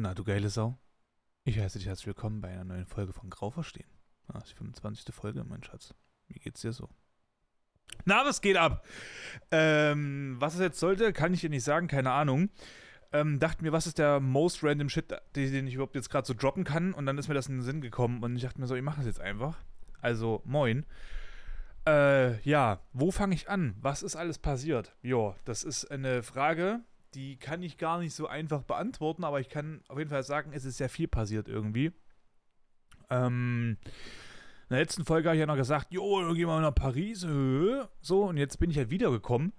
Na, du geile Sau. Ich heiße dich herzlich willkommen bei einer neuen Folge von Grau verstehen. Das ist die 25. Folge, mein Schatz. Wie geht's dir so? Na, was geht ab? Ähm, was es jetzt sollte, kann ich dir nicht sagen, keine Ahnung. Ähm, dachte mir, was ist der most random Shit, den ich überhaupt jetzt gerade so droppen kann? Und dann ist mir das in den Sinn gekommen und ich dachte mir so, ich mache das jetzt einfach. Also, moin. Äh, ja, wo fange ich an? Was ist alles passiert? Jo, das ist eine Frage, die kann ich gar nicht so einfach beantworten, aber ich kann auf jeden Fall sagen, es ist sehr viel passiert irgendwie. Ähm, in der letzten Folge habe ich ja noch gesagt, jo, dann gehen wir nach Paris. Äh. So, und jetzt bin ich halt wiedergekommen.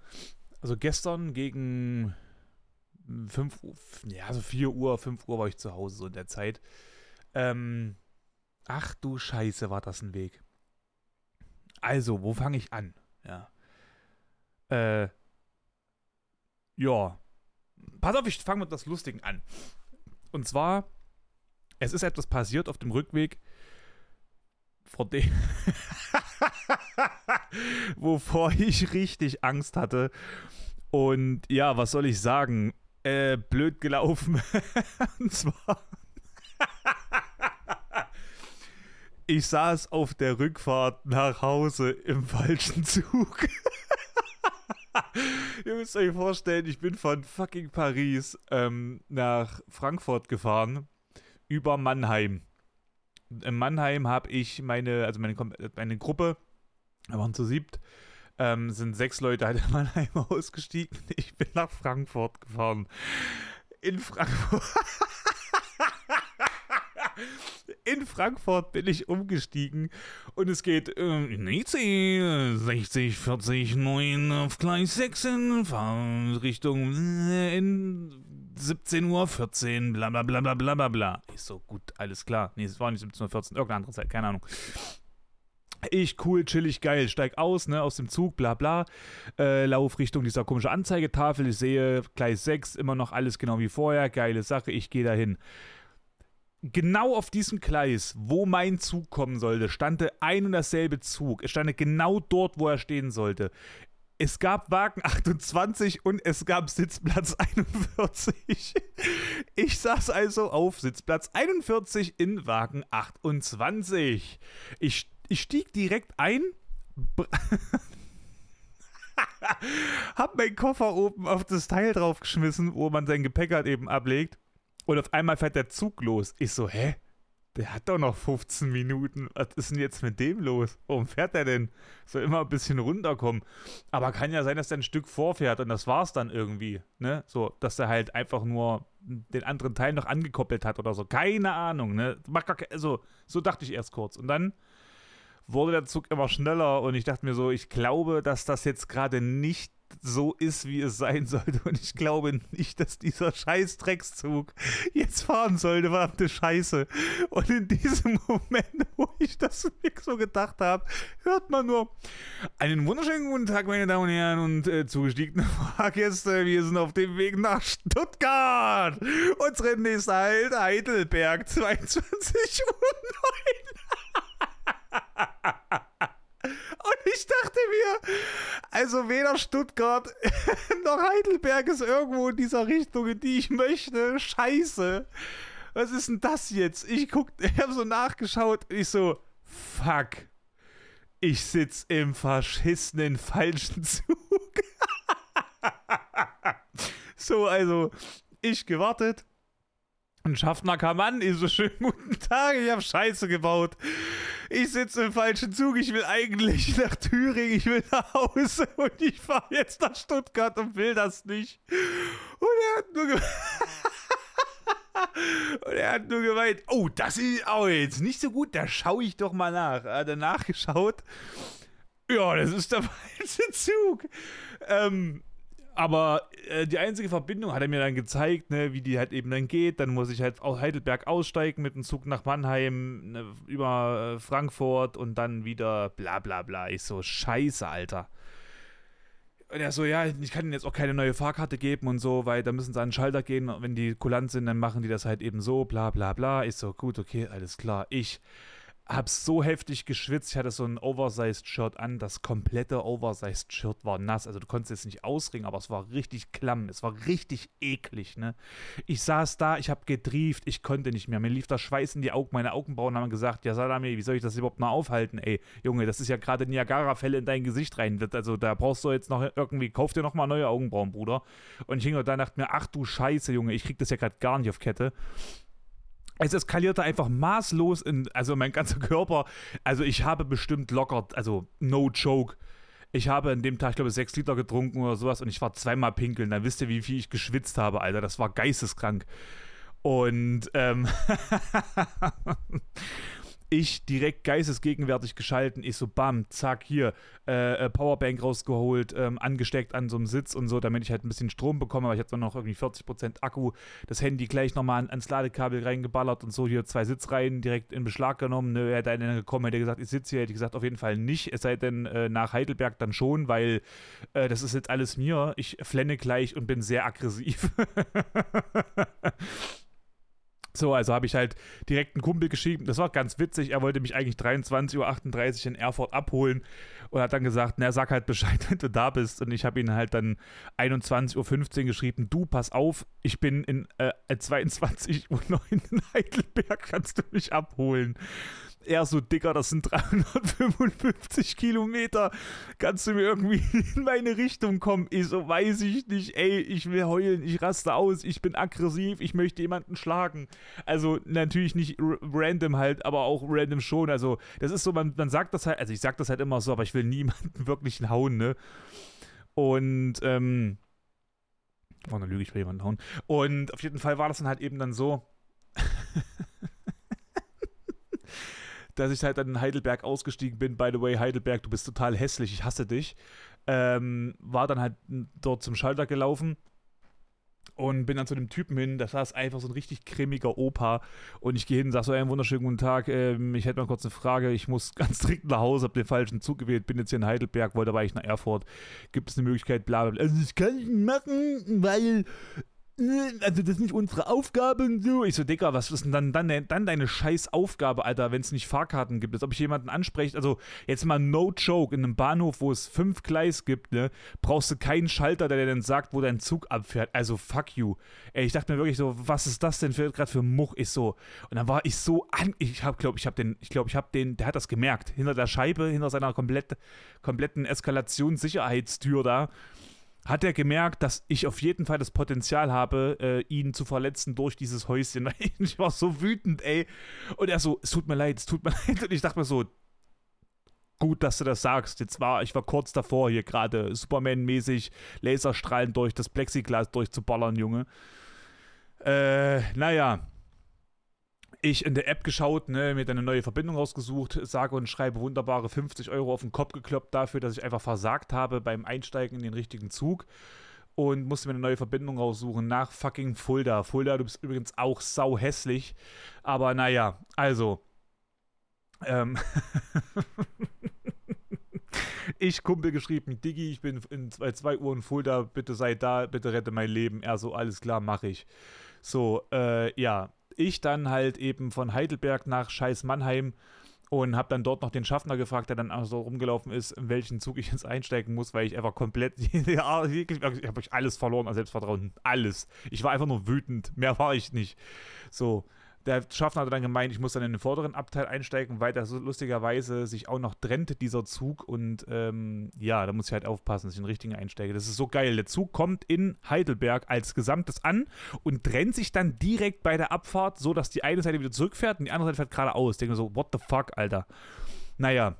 Also gestern gegen 5 Uhr, ja, so 4 Uhr, 5 Uhr war ich zu Hause, so in der Zeit. Ähm, ach du Scheiße, war das ein Weg. Also, wo fange ich an? Ja. Äh, ja. Pass auf, ich fange mit das Lustigen an. Und zwar, es ist etwas passiert auf dem Rückweg, vor dem, wovor ich richtig Angst hatte. Und ja, was soll ich sagen? Äh, blöd gelaufen. Und zwar. ich saß auf der Rückfahrt nach Hause im falschen Zug. Ihr müsst euch vorstellen, ich bin von fucking Paris ähm, nach Frankfurt gefahren, über Mannheim. In Mannheim habe ich meine, also meine, meine Gruppe, wir waren zu siebt, ähm, sind sechs Leute halt in Mannheim ausgestiegen. Ich bin nach Frankfurt gefahren. In Frankfurt. in Frankfurt bin ich umgestiegen und es geht äh, in IC 60, 40, 9 auf Gleis 6 in Richtung äh, in 17 Uhr 14, bla bla bla bla bla bla bla. Ist so gut, alles klar. Nee, es war nicht 17 Uhr 14, irgendeine andere Zeit, keine Ahnung. Ich cool, chillig, geil, steig aus, ne, aus dem Zug, bla bla, äh, lauf Richtung dieser komischen Anzeigetafel, ich sehe Gleis 6, immer noch alles genau wie vorher, geile Sache, ich gehe dahin genau auf diesem Gleis, wo mein Zug kommen sollte, stand ein und dasselbe Zug. Es stand genau dort, wo er stehen sollte. Es gab Wagen 28 und es gab Sitzplatz 41. Ich saß also auf Sitzplatz 41 in Wagen 28. Ich, ich stieg direkt ein, hab meinen Koffer oben auf das Teil draufgeschmissen, wo man sein Gepäck halt eben ablegt und auf einmal fährt der Zug los. Ich so, hä? Der hat doch noch 15 Minuten. Was ist denn jetzt mit dem los? Warum fährt er denn? Soll immer ein bisschen runterkommen. Aber kann ja sein, dass er ein Stück vorfährt und das war's dann irgendwie. Ne? So, dass er halt einfach nur den anderen Teil noch angekoppelt hat oder so. Keine Ahnung, ne? Also, so dachte ich erst kurz. Und dann wurde der Zug immer schneller und ich dachte mir so, ich glaube, dass das jetzt gerade nicht so ist, wie es sein sollte. Und ich glaube nicht, dass dieser scheiß Dreckszug jetzt fahren sollte, verdammte Scheiße. Und in diesem Moment, wo ich das so gedacht habe, hört man nur einen wunderschönen guten Tag, meine Damen und Herren und äh, zugestiegene Fahrgäste. Wir sind auf dem Weg nach Stuttgart. Unsere nächste Halt Heidelberg, 22 Uhr 9. Und ich dachte mir, also weder Stuttgart noch Heidelberg ist irgendwo in dieser Richtung, in die ich möchte. Scheiße. Was ist denn das jetzt? Ich guck, ich habe so nachgeschaut ich so, fuck. Ich sitz im verschissenen falschen Zug. so, also, ich gewartet. Ein Schaffner kam an, ich so, schönen guten Tag, ich habe Scheiße gebaut ich sitze im falschen Zug, ich will eigentlich nach Thüringen, ich will nach Hause und ich fahre jetzt nach Stuttgart und will das nicht. Und er hat nur gemeint, und er hat nur gemeint, oh, das ist auch jetzt nicht so gut, da schaue ich doch mal nach. Er hat danach geschaut. Ja, das ist der falsche Zug. Ähm, aber äh, die einzige Verbindung hat er mir dann gezeigt, ne, wie die halt eben dann geht. Dann muss ich halt aus Heidelberg aussteigen mit dem Zug nach Mannheim, ne, über äh, Frankfurt und dann wieder bla bla bla. Ich so, scheiße, Alter. Und er so, ja, ich kann ihnen jetzt auch keine neue Fahrkarte geben und so, weil da müssen sie an den Schalter gehen und wenn die kulant sind, dann machen die das halt eben so, bla bla bla. Ich so, gut, okay, alles klar. Ich hab so heftig geschwitzt. Ich hatte so ein Oversized-Shirt an. Das komplette Oversized-Shirt war nass. Also du konntest es nicht ausringen, aber es war richtig klamm. Es war richtig eklig, ne? Ich saß da, ich habe getrieft, ich konnte nicht mehr. Mir lief der Schweiß in die Augen. Meine Augenbrauen haben gesagt, ja Salami, wie soll ich das überhaupt noch aufhalten? Ey, Junge, das ist ja gerade Niagara-Fälle in dein Gesicht rein. Also da brauchst du jetzt noch irgendwie, kauf dir noch mal neue Augenbrauen, Bruder. Und ich hing da und dachte mir, ach du Scheiße, Junge, ich krieg das ja gerade gar nicht auf Kette es eskalierte einfach maßlos in, also mein ganzer Körper. Also ich habe bestimmt locker, also no joke. Ich habe an dem Tag, ich glaube, sechs Liter getrunken oder sowas und ich war zweimal pinkeln. Dann wisst ihr, wie viel ich geschwitzt habe, Alter. Das war geisteskrank. Und ähm, ich direkt geistesgegenwärtig geschalten. Ich so, bam, zack, hier, äh, äh, Powerbank rausgeholt, ähm, angesteckt an so einem Sitz und so, damit ich halt ein bisschen Strom bekomme. Aber ich hatte noch irgendwie 40% Akku. Das Handy gleich nochmal an, ans Ladekabel reingeballert und so. Hier zwei Sitzreihen direkt in Beschlag genommen. Ne, hätte einer gekommen, hätte gesagt, ich sitze hier. Hätte ich gesagt, auf jeden Fall nicht. Es sei denn, äh, nach Heidelberg dann schon, weil äh, das ist jetzt alles mir. Ich flenne gleich und bin sehr aggressiv. So, also habe ich halt direkt einen Kumpel geschrieben. Das war ganz witzig. Er wollte mich eigentlich 23.38 Uhr in Erfurt abholen und hat dann gesagt: Na, sag halt Bescheid, wenn du da bist. Und ich habe ihn halt dann 21.15 Uhr geschrieben: Du, pass auf, ich bin in äh, 22.09 Uhr in Heidelberg, kannst du mich abholen? Er so, Dicker, das sind 355 Kilometer. Kannst du mir irgendwie in meine Richtung kommen? Ich so, weiß ich nicht, ey, ich will heulen, ich raste aus, ich bin aggressiv, ich möchte jemanden schlagen. Also natürlich nicht random halt, aber auch random schon. Also das ist so, man, man sagt das halt, also ich sag das halt immer so, aber ich will niemanden wirklich hauen, ne? Und, ähm, Oh, eine Lüge, ich will jemanden hauen. Und auf jeden Fall war das dann halt eben dann so, dass ich halt dann in Heidelberg ausgestiegen bin. By the way, Heidelberg, du bist total hässlich, ich hasse dich. Ähm, war dann halt dort zum Schalter gelaufen und bin dann zu dem Typen hin, das saß einfach so ein richtig cremiger Opa und ich gehe hin und sage so, einen wunderschönen guten Tag, ähm, ich hätte mal kurz eine Frage, ich muss ganz dringend nach Hause, habe den falschen Zug gewählt, bin jetzt hier in Heidelberg, wollte aber eigentlich nach Erfurt, gibt es eine Möglichkeit, bla bla bla. Also das kann ich machen, weil also das ist nicht unsere Aufgabe und so. Ich so, Digga, was ist denn dann, dann, dann deine scheiß Aufgabe, Alter, wenn es nicht Fahrkarten gibt? Als ob ich jemanden anspreche, also jetzt mal no joke, in einem Bahnhof, wo es fünf Gleis gibt, ne, brauchst du keinen Schalter, der dir dann sagt, wo dein Zug abfährt. Also fuck you. Ey, ich dachte mir wirklich so, was ist das denn für gerade für Much? Ich so. Und dann war ich so an, ich hab, glaube ich, habe den, ich glaube, ich habe den, der hat das gemerkt, hinter der Scheibe, hinter seiner komplett, kompletten Eskalationssicherheitstür da hat er gemerkt, dass ich auf jeden Fall das Potenzial habe, äh, ihn zu verletzen durch dieses Häuschen. Ich war so wütend, ey. Und er so, es tut mir leid, es tut mir leid. Und ich dachte mir so, gut, dass du das sagst. Jetzt war, ich war kurz davor, hier gerade Superman-mäßig Laserstrahlen durch das Plexiglas durchzuballern, Junge. Äh, naja ich in der App geschaut, ne, mir dann eine neue Verbindung rausgesucht, sage und schreibe wunderbare 50 Euro auf den Kopf gekloppt dafür, dass ich einfach versagt habe beim Einsteigen in den richtigen Zug und musste mir eine neue Verbindung raussuchen nach fucking Fulda. Fulda, du bist übrigens auch sau hässlich, aber naja, also. Ähm ich Kumpel geschrieben, Diggi, ich bin in zwei, zwei Uhr in Fulda, bitte sei da, bitte rette mein Leben. Er so, alles klar, mach ich. So, äh, ja, ich dann halt eben von Heidelberg nach Scheiß Mannheim und habe dann dort noch den Schaffner gefragt, der dann auch so rumgelaufen ist, in welchen Zug ich jetzt einsteigen muss, weil ich einfach komplett, ja, wirklich, ich habe alles verloren an Selbstvertrauen, alles. Ich war einfach nur wütend, mehr war ich nicht. So, der Schaffner hat dann gemeint, ich muss dann in den vorderen Abteil einsteigen, weil das so lustigerweise sich auch noch trennt, dieser Zug. Und ähm, ja, da muss ich halt aufpassen, dass ich den richtigen einsteige. Das ist so geil. Der Zug kommt in Heidelberg als Gesamtes an und trennt sich dann direkt bei der Abfahrt, so dass die eine Seite wieder zurückfährt und die andere Seite fährt geradeaus. Denke mir so, what the fuck, Alter. Naja,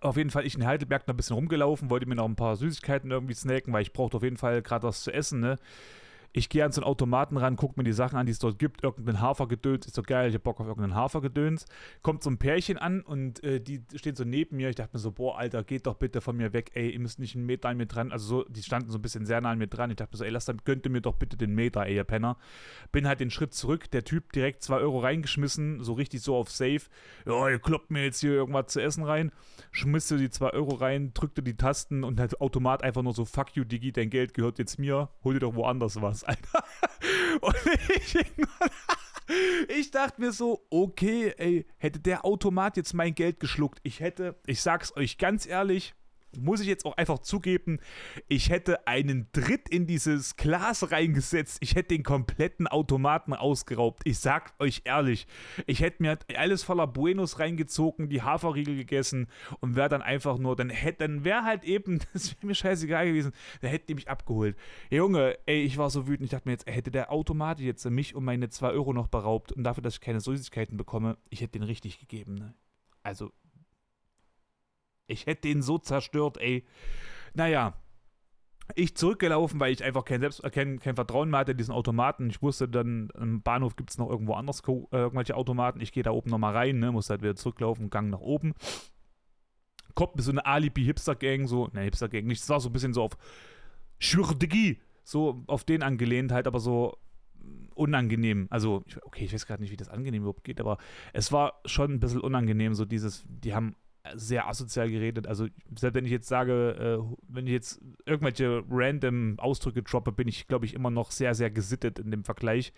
auf jeden Fall ich in Heidelberg noch ein bisschen rumgelaufen, wollte mir noch ein paar Süßigkeiten irgendwie snacken, weil ich brauchte auf jeden Fall gerade was zu essen, ne? Ich gehe an so einen Automaten ran, gucke mir die Sachen an, die es dort gibt. Irgendein Hafergedöns, ist so geil, ich hab Bock auf irgendeinen Hafergedöns. Kommt so ein Pärchen an und äh, die stehen so neben mir. Ich dachte mir so, boah, Alter, geht doch bitte von mir weg, ey, ihr müsst nicht einen Meter an mir dran. Also so, die standen so ein bisschen sehr nah an mir dran. Ich dachte mir so, ey, lasst dann, gönnt ihr mir doch bitte den Meter, ey, ihr Penner. Bin halt den Schritt zurück, der Typ direkt 2 Euro reingeschmissen, so richtig so auf Safe. Ja, ihr kloppt mir jetzt hier irgendwas zu essen rein. Schmisste die 2 Euro rein, drückte die Tasten und halt Automat einfach nur so, fuck you, Digi, dein Geld gehört jetzt mir, hol dir doch woanders was, Alter. Und ich, ich dachte mir so, okay, ey, hätte der Automat jetzt mein Geld geschluckt, ich hätte, ich sag's euch ganz ehrlich, muss ich jetzt auch einfach zugeben, ich hätte einen Dritt in dieses Glas reingesetzt. Ich hätte den kompletten Automaten ausgeraubt. Ich sag euch ehrlich, ich hätte mir alles voller Buenos reingezogen, die Haferriegel gegessen und wäre dann einfach nur, dann hätte, dann wäre halt eben, das wäre mir scheißegal gewesen, dann hätte die mich abgeholt. Junge, ey, ich war so wütend, ich dachte mir jetzt, hätte der Automat jetzt mich um meine 2 Euro noch beraubt und dafür, dass ich keine Süßigkeiten bekomme, ich hätte den richtig gegeben, ne? Also, ich hätte den so zerstört, ey. Naja, ich zurückgelaufen, weil ich einfach kein, Selbst kein, kein Vertrauen mehr hatte in diesen Automaten. Ich wusste dann, im Bahnhof gibt es noch irgendwo anders äh, irgendwelche Automaten. Ich gehe da oben nochmal rein, ne, muss halt wieder zurücklaufen, Gang nach oben. Kommt mir so eine Alibi-Hipster-Gang, so, ne, Hipster-Gang nicht, das war so ein bisschen so auf Schürdigi, so auf den angelehnt halt, aber so unangenehm. Also, okay, ich weiß gerade nicht, wie das angenehm überhaupt geht, aber es war schon ein bisschen unangenehm, so dieses, die haben sehr asozial geredet. Also, selbst wenn ich jetzt sage, äh, wenn ich jetzt irgendwelche random Ausdrücke droppe, bin ich, glaube ich, immer noch sehr, sehr gesittet in dem Vergleich.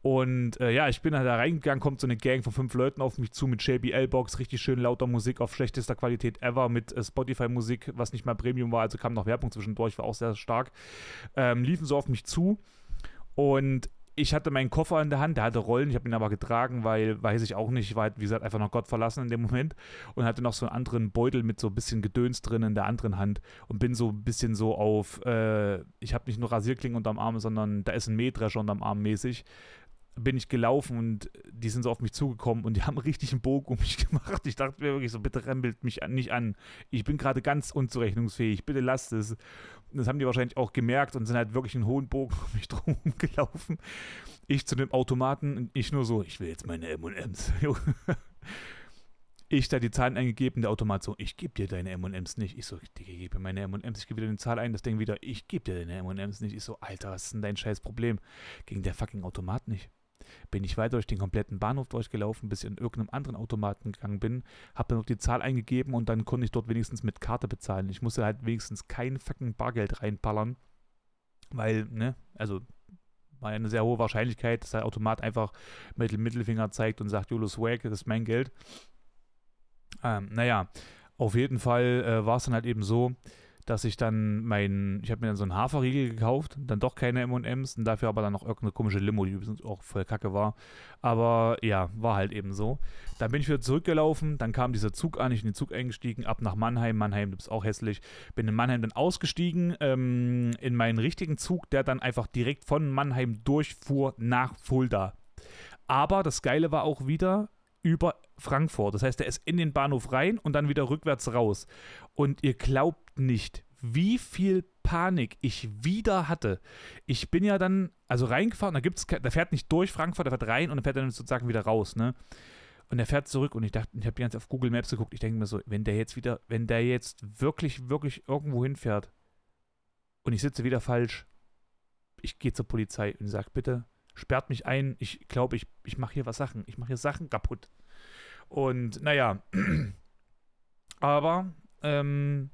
Und äh, ja, ich bin halt da reingegangen, kommt so eine Gang von fünf Leuten auf mich zu mit JBL-Box, richtig schön lauter Musik auf schlechtester Qualität ever, mit äh, Spotify-Musik, was nicht mal Premium war, also kam noch Werbung zwischendurch, war auch sehr stark. Ähm, liefen so auf mich zu und ich hatte meinen Koffer in der Hand, der hatte Rollen, ich habe ihn aber getragen, weil, weiß ich auch nicht, ich war halt, wie gesagt, einfach noch Gott verlassen in dem Moment und hatte noch so einen anderen Beutel mit so ein bisschen Gedöns drin in der anderen Hand und bin so ein bisschen so auf, äh, ich habe nicht nur Rasierklingen unterm Arm, sondern da ist ein Mähdrescher unterm Arm mäßig bin ich gelaufen und die sind so auf mich zugekommen und die haben richtig einen Bogen um mich gemacht. Ich dachte mir wirklich so, bitte rempelt mich an, nicht an. Ich bin gerade ganz unzurechnungsfähig, bitte lasst es. Das haben die wahrscheinlich auch gemerkt und sind halt wirklich einen hohen Bogen um mich drum gelaufen. Ich zu dem Automaten und ich nur so, ich will jetzt meine M&M's. ich da die Zahlen eingegeben, der Automat so, ich gebe dir deine M&M's nicht. Ich so, ich gebe meine M&M's, ich gebe dir eine Zahl ein, das Ding wieder, ich gebe dir deine M&M's nicht. Ich so, Alter, was ist denn dein scheiß Problem? Gegen der fucking Automat nicht bin ich weiter durch den kompletten Bahnhof durchgelaufen, bis ich in irgendeinem anderen Automaten gegangen bin, habe dann noch die Zahl eingegeben und dann konnte ich dort wenigstens mit Karte bezahlen. Ich musste halt wenigstens kein fucking Bargeld reinballern, weil, ne, also war eine sehr hohe Wahrscheinlichkeit, dass der Automat einfach mit dem Mittelfinger zeigt und sagt, Jolo Swag, das ist mein Geld. Ähm, naja, auf jeden Fall äh, war es dann halt eben so, dass ich dann mein, ich habe mir dann so einen Haferriegel gekauft, dann doch keine M&M's und dafür aber dann noch irgendeine komische Limo, die auch voll kacke war. Aber ja, war halt eben so. Dann bin ich wieder zurückgelaufen, dann kam dieser Zug an, ich bin in den Zug eingestiegen, ab nach Mannheim. Mannheim, ist auch hässlich. Bin in Mannheim dann ausgestiegen, ähm, in meinen richtigen Zug, der dann einfach direkt von Mannheim durchfuhr nach Fulda. Aber das Geile war auch wieder, über Frankfurt. Das heißt, er ist in den Bahnhof rein und dann wieder rückwärts raus. Und ihr glaubt nicht, wie viel Panik ich wieder hatte. Ich bin ja dann, also reingefahren, da gibt's, der fährt nicht durch Frankfurt, der fährt rein und dann fährt dann sozusagen wieder raus, ne? Und er fährt zurück und ich dachte, ich habe die ganze Zeit auf Google Maps geguckt, ich denke mir so, wenn der jetzt wieder, wenn der jetzt wirklich, wirklich irgendwo hinfährt und ich sitze wieder falsch, ich gehe zur Polizei und sage, bitte, sperrt mich ein, ich glaube, ich, ich mache hier was Sachen, ich mache hier Sachen kaputt. Und naja, aber ähm,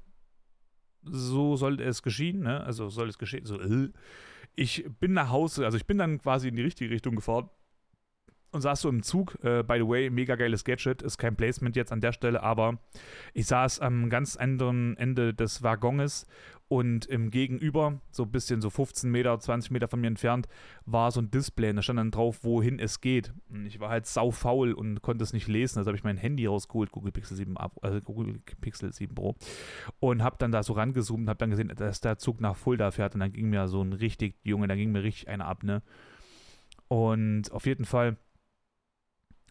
so sollte es geschehen, ne? Also soll es geschehen. So, äh. Ich bin nach Hause, also ich bin dann quasi in die richtige Richtung gefahren und saß so im Zug. Äh, by the way, mega geiles Gadget, ist kein Placement jetzt an der Stelle, aber ich saß am ganz anderen Ende des Waggons und im Gegenüber, so ein bisschen so 15 Meter, 20 Meter von mir entfernt, war so ein Display und da stand dann drauf, wohin es geht. Und ich war halt sau faul und konnte es nicht lesen. Also habe ich mein Handy rausgeholt, Google Pixel 7, also Google Pixel 7 Pro, und habe dann da so rangezoomt und habe dann gesehen, dass der Zug nach Fulda fährt. Und dann ging mir so ein richtig, Junge, da ging mir richtig einer ab, ne? Und auf jeden Fall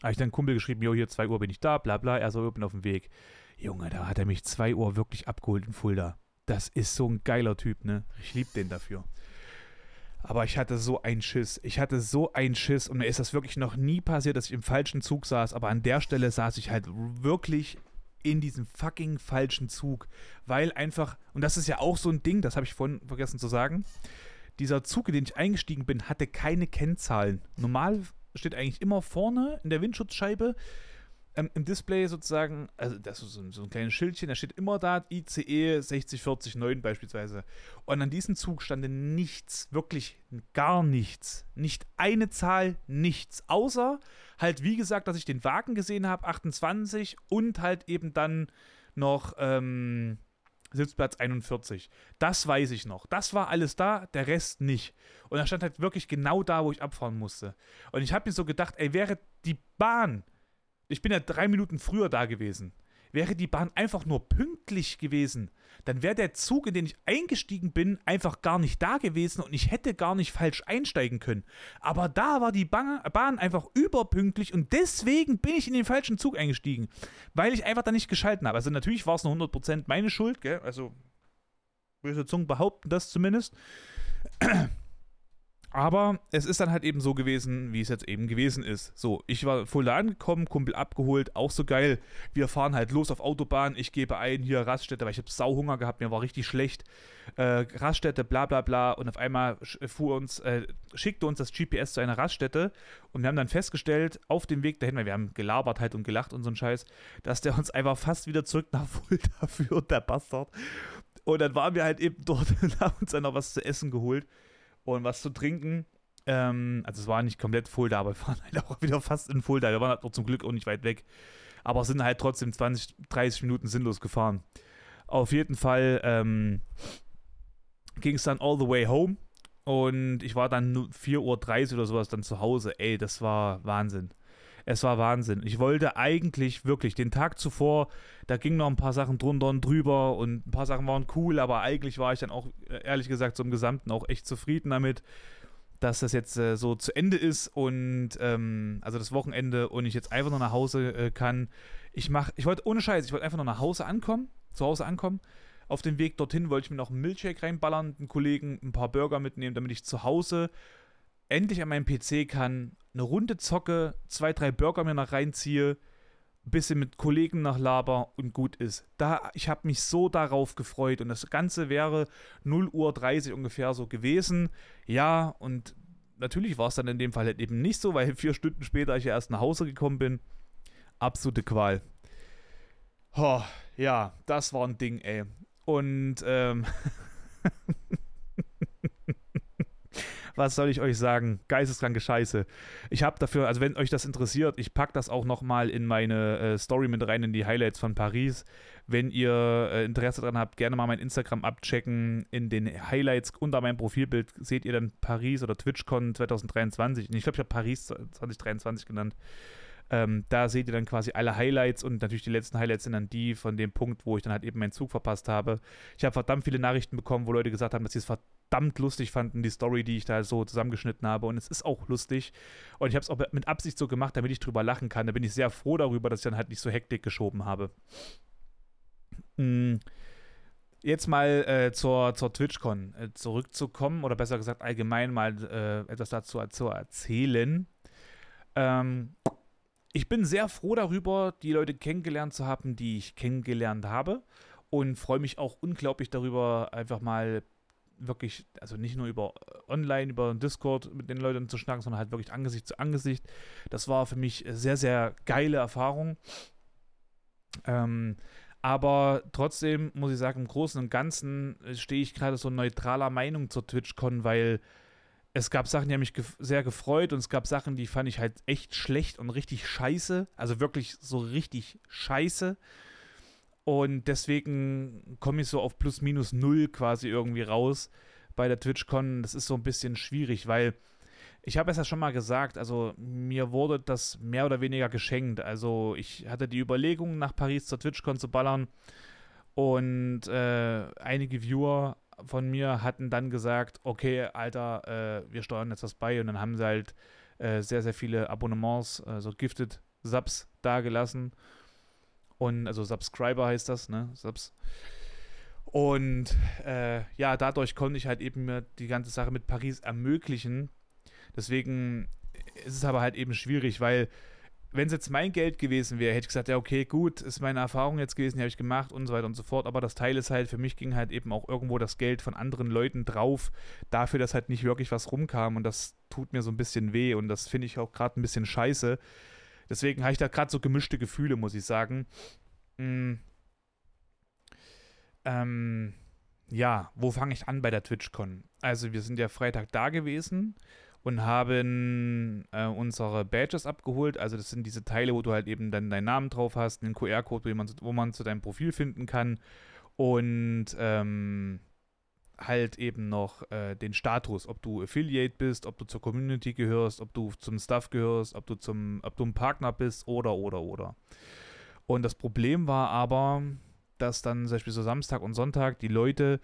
habe ich dann Kumpel geschrieben, jo, hier 2 Uhr bin ich da, bla bla, er so, ich bin auf dem Weg. Junge, da hat er mich 2 Uhr wirklich abgeholt in Fulda das ist so ein geiler Typ, ne? Ich liebe den dafür. Aber ich hatte so einen Schiss. Ich hatte so einen Schiss und mir ist das wirklich noch nie passiert, dass ich im falschen Zug saß. Aber an der Stelle saß ich halt wirklich in diesem fucking falschen Zug. Weil einfach, und das ist ja auch so ein Ding, das habe ich vorhin vergessen zu sagen. Dieser Zug, in den ich eingestiegen bin, hatte keine Kennzahlen. Normal steht eigentlich immer vorne in der Windschutzscheibe ähm, im Display sozusagen, also das ist so, so ein kleines Schildchen, da steht immer da ICE 60409 beispielsweise. Und an diesem Zug stand nichts, wirklich gar nichts. Nicht eine Zahl, nichts. Außer halt, wie gesagt, dass ich den Wagen gesehen habe, 28 und halt eben dann noch ähm, Sitzplatz 41. Das weiß ich noch. Das war alles da, der Rest nicht. Und er stand halt wirklich genau da, wo ich abfahren musste. Und ich habe mir so gedacht, ey, wäre die Bahn, ich bin ja drei Minuten früher da gewesen, wäre die Bahn einfach nur pünktlich gewesen, dann wäre der Zug, in den ich eingestiegen bin, einfach gar nicht da gewesen und ich hätte gar nicht falsch einsteigen können. Aber da war die Bahn, einfach überpünktlich und deswegen bin ich in den falschen Zug eingestiegen, weil ich einfach da nicht geschalten habe. Also natürlich war es nur 100% meine Schuld, gell? also böse Zungen behaupten das zumindest. Aber es ist dann halt eben so gewesen, wie es jetzt eben gewesen ist. So, ich war voll angekommen, Kumpel abgeholt, auch so geil. Wir fahren halt los auf Autobahn, ich gebe ein, hier Raststätte, weil ich habe Sauhunger gehabt, mir war richtig schlecht. Äh, Raststätte, bla bla bla. Und auf einmal fuhr uns, äh, schickte uns das GPS zu einer Raststätte und wir haben dann festgestellt, auf dem Weg dahin, weil wir haben gelabert halt und gelacht und so ein Scheiß, dass der uns einfach fast wieder zurück nach Fulda führt, der Bastard. Und dann waren wir halt eben dort und haben uns dann noch was zu essen geholt und was zu trinken. Ähm, also es war nicht komplett Fulda, aber wir waren halt auch wieder fast in Fulda. Wir waren halt zum Glück auch nicht weit weg. Aber sind halt trotzdem 20, 30 Minuten sinnlos gefahren. Auf jeden Fall ähm, ging es dann all the way home. Und ich war dann 4.30 Uhr oder sowas dann zu Hause. Ey, das war Wahnsinn. Es war Wahnsinn. Ich wollte eigentlich wirklich den Tag zuvor, da gingen noch ein paar Sachen drunter und drüber und ein paar Sachen waren cool, aber eigentlich war ich dann auch, äh, ehrlich gesagt, im Gesamten auch echt zufrieden damit, dass das jetzt äh, so zu Ende ist und ähm, also das Wochenende und ich jetzt einfach nur nach Hause äh, kann. Ich mach, ich wollte ohne Scheiß, ich wollte einfach nur nach Hause ankommen, zu Hause ankommen. Auf dem Weg dorthin wollte ich mir noch einen Milchshake reinballern, einen Kollegen ein paar Burger mitnehmen, damit ich zu Hause endlich an meinem PC kann, eine Runde zocke, zwei, drei Burger mir noch reinziehe, ein bisschen mit Kollegen nach Laber und gut ist. Da, ich habe mich so darauf gefreut und das Ganze wäre 0 Uhr 30 ungefähr so gewesen. Ja, und natürlich war es dann in dem Fall halt eben nicht so, weil vier Stunden später ich erst nach Hause gekommen bin. Absolute Qual. Oh, ja, das war ein Ding, ey. Und ähm, was soll ich euch sagen? Geisteskranke Scheiße. Ich habe dafür, also wenn euch das interessiert, ich packe das auch nochmal in meine äh, Story mit rein, in die Highlights von Paris. Wenn ihr äh, Interesse daran habt, gerne mal mein Instagram abchecken. In den Highlights unter meinem Profilbild seht ihr dann Paris oder TwitchCon 2023. Ich glaube, ich habe Paris 2023 genannt. Ähm, da seht ihr dann quasi alle Highlights und natürlich die letzten Highlights sind dann die von dem Punkt, wo ich dann halt eben meinen Zug verpasst habe. Ich habe verdammt viele Nachrichten bekommen, wo Leute gesagt haben, dass sie es verdammt lustig fanden, die Story, die ich da so zusammengeschnitten habe. Und es ist auch lustig. Und ich habe es auch mit Absicht so gemacht, damit ich drüber lachen kann. Da bin ich sehr froh darüber, dass ich dann halt nicht so Hektik geschoben habe. Mhm jetzt mal äh, zur, zur TwitchCon äh, zurückzukommen oder besser gesagt allgemein mal äh, etwas dazu zu erzählen. Ähm, ich bin sehr froh darüber, die Leute kennengelernt zu haben, die ich kennengelernt habe. Und freue mich auch unglaublich darüber, einfach mal wirklich, also nicht nur über äh, online, über Discord mit den Leuten zu schnacken, sondern halt wirklich Angesicht zu Angesicht. Das war für mich sehr, sehr geile Erfahrung. Ähm, aber trotzdem muss ich sagen, im Großen und Ganzen äh, stehe ich gerade so neutraler Meinung zur TwitchCon, weil es gab Sachen, die haben mich gef sehr gefreut und es gab Sachen, die fand ich halt echt schlecht und richtig scheiße. Also wirklich so richtig scheiße. Und deswegen komme ich so auf plus minus null quasi irgendwie raus bei der TwitchCon. Das ist so ein bisschen schwierig, weil ich habe es ja schon mal gesagt, also mir wurde das mehr oder weniger geschenkt. Also ich hatte die Überlegung, nach Paris zur TwitchCon zu ballern. Und äh, einige Viewer von mir hatten dann gesagt, okay, Alter, äh, wir steuern jetzt was bei und dann haben sie halt äh, sehr, sehr viele Abonnements, also Gifted Subs dagelassen. Und also Subscriber heißt das, ne? Subs. Und äh, ja, dadurch konnte ich halt eben mir die ganze Sache mit Paris ermöglichen. Deswegen ist es aber halt eben schwierig, weil wenn es jetzt mein Geld gewesen wäre, hätte ich gesagt, ja, okay, gut, ist meine Erfahrung jetzt gewesen, die habe ich gemacht und so weiter und so fort. Aber das Teil ist halt, für mich ging halt eben auch irgendwo das Geld von anderen Leuten drauf, dafür, dass halt nicht wirklich was rumkam. Und das tut mir so ein bisschen weh und das finde ich auch gerade ein bisschen scheiße. Deswegen habe ich da gerade so gemischte Gefühle, muss ich sagen. Mm. Ähm, ja, wo fange ich an bei der TwitchCon? Also wir sind ja Freitag da gewesen und haben äh, unsere Badges abgeholt. Also das sind diese Teile, wo du halt eben dann deinen Namen drauf hast, einen QR-Code, wo, man, wo man zu deinem Profil finden kann und ähm, halt eben noch äh, den Status, ob du Affiliate bist, ob du zur Community gehörst, ob du zum Staff gehörst, ob du zum, ob du ein Partner bist oder oder oder. Und das Problem war aber, dass dann zum Beispiel so Samstag und Sonntag die Leute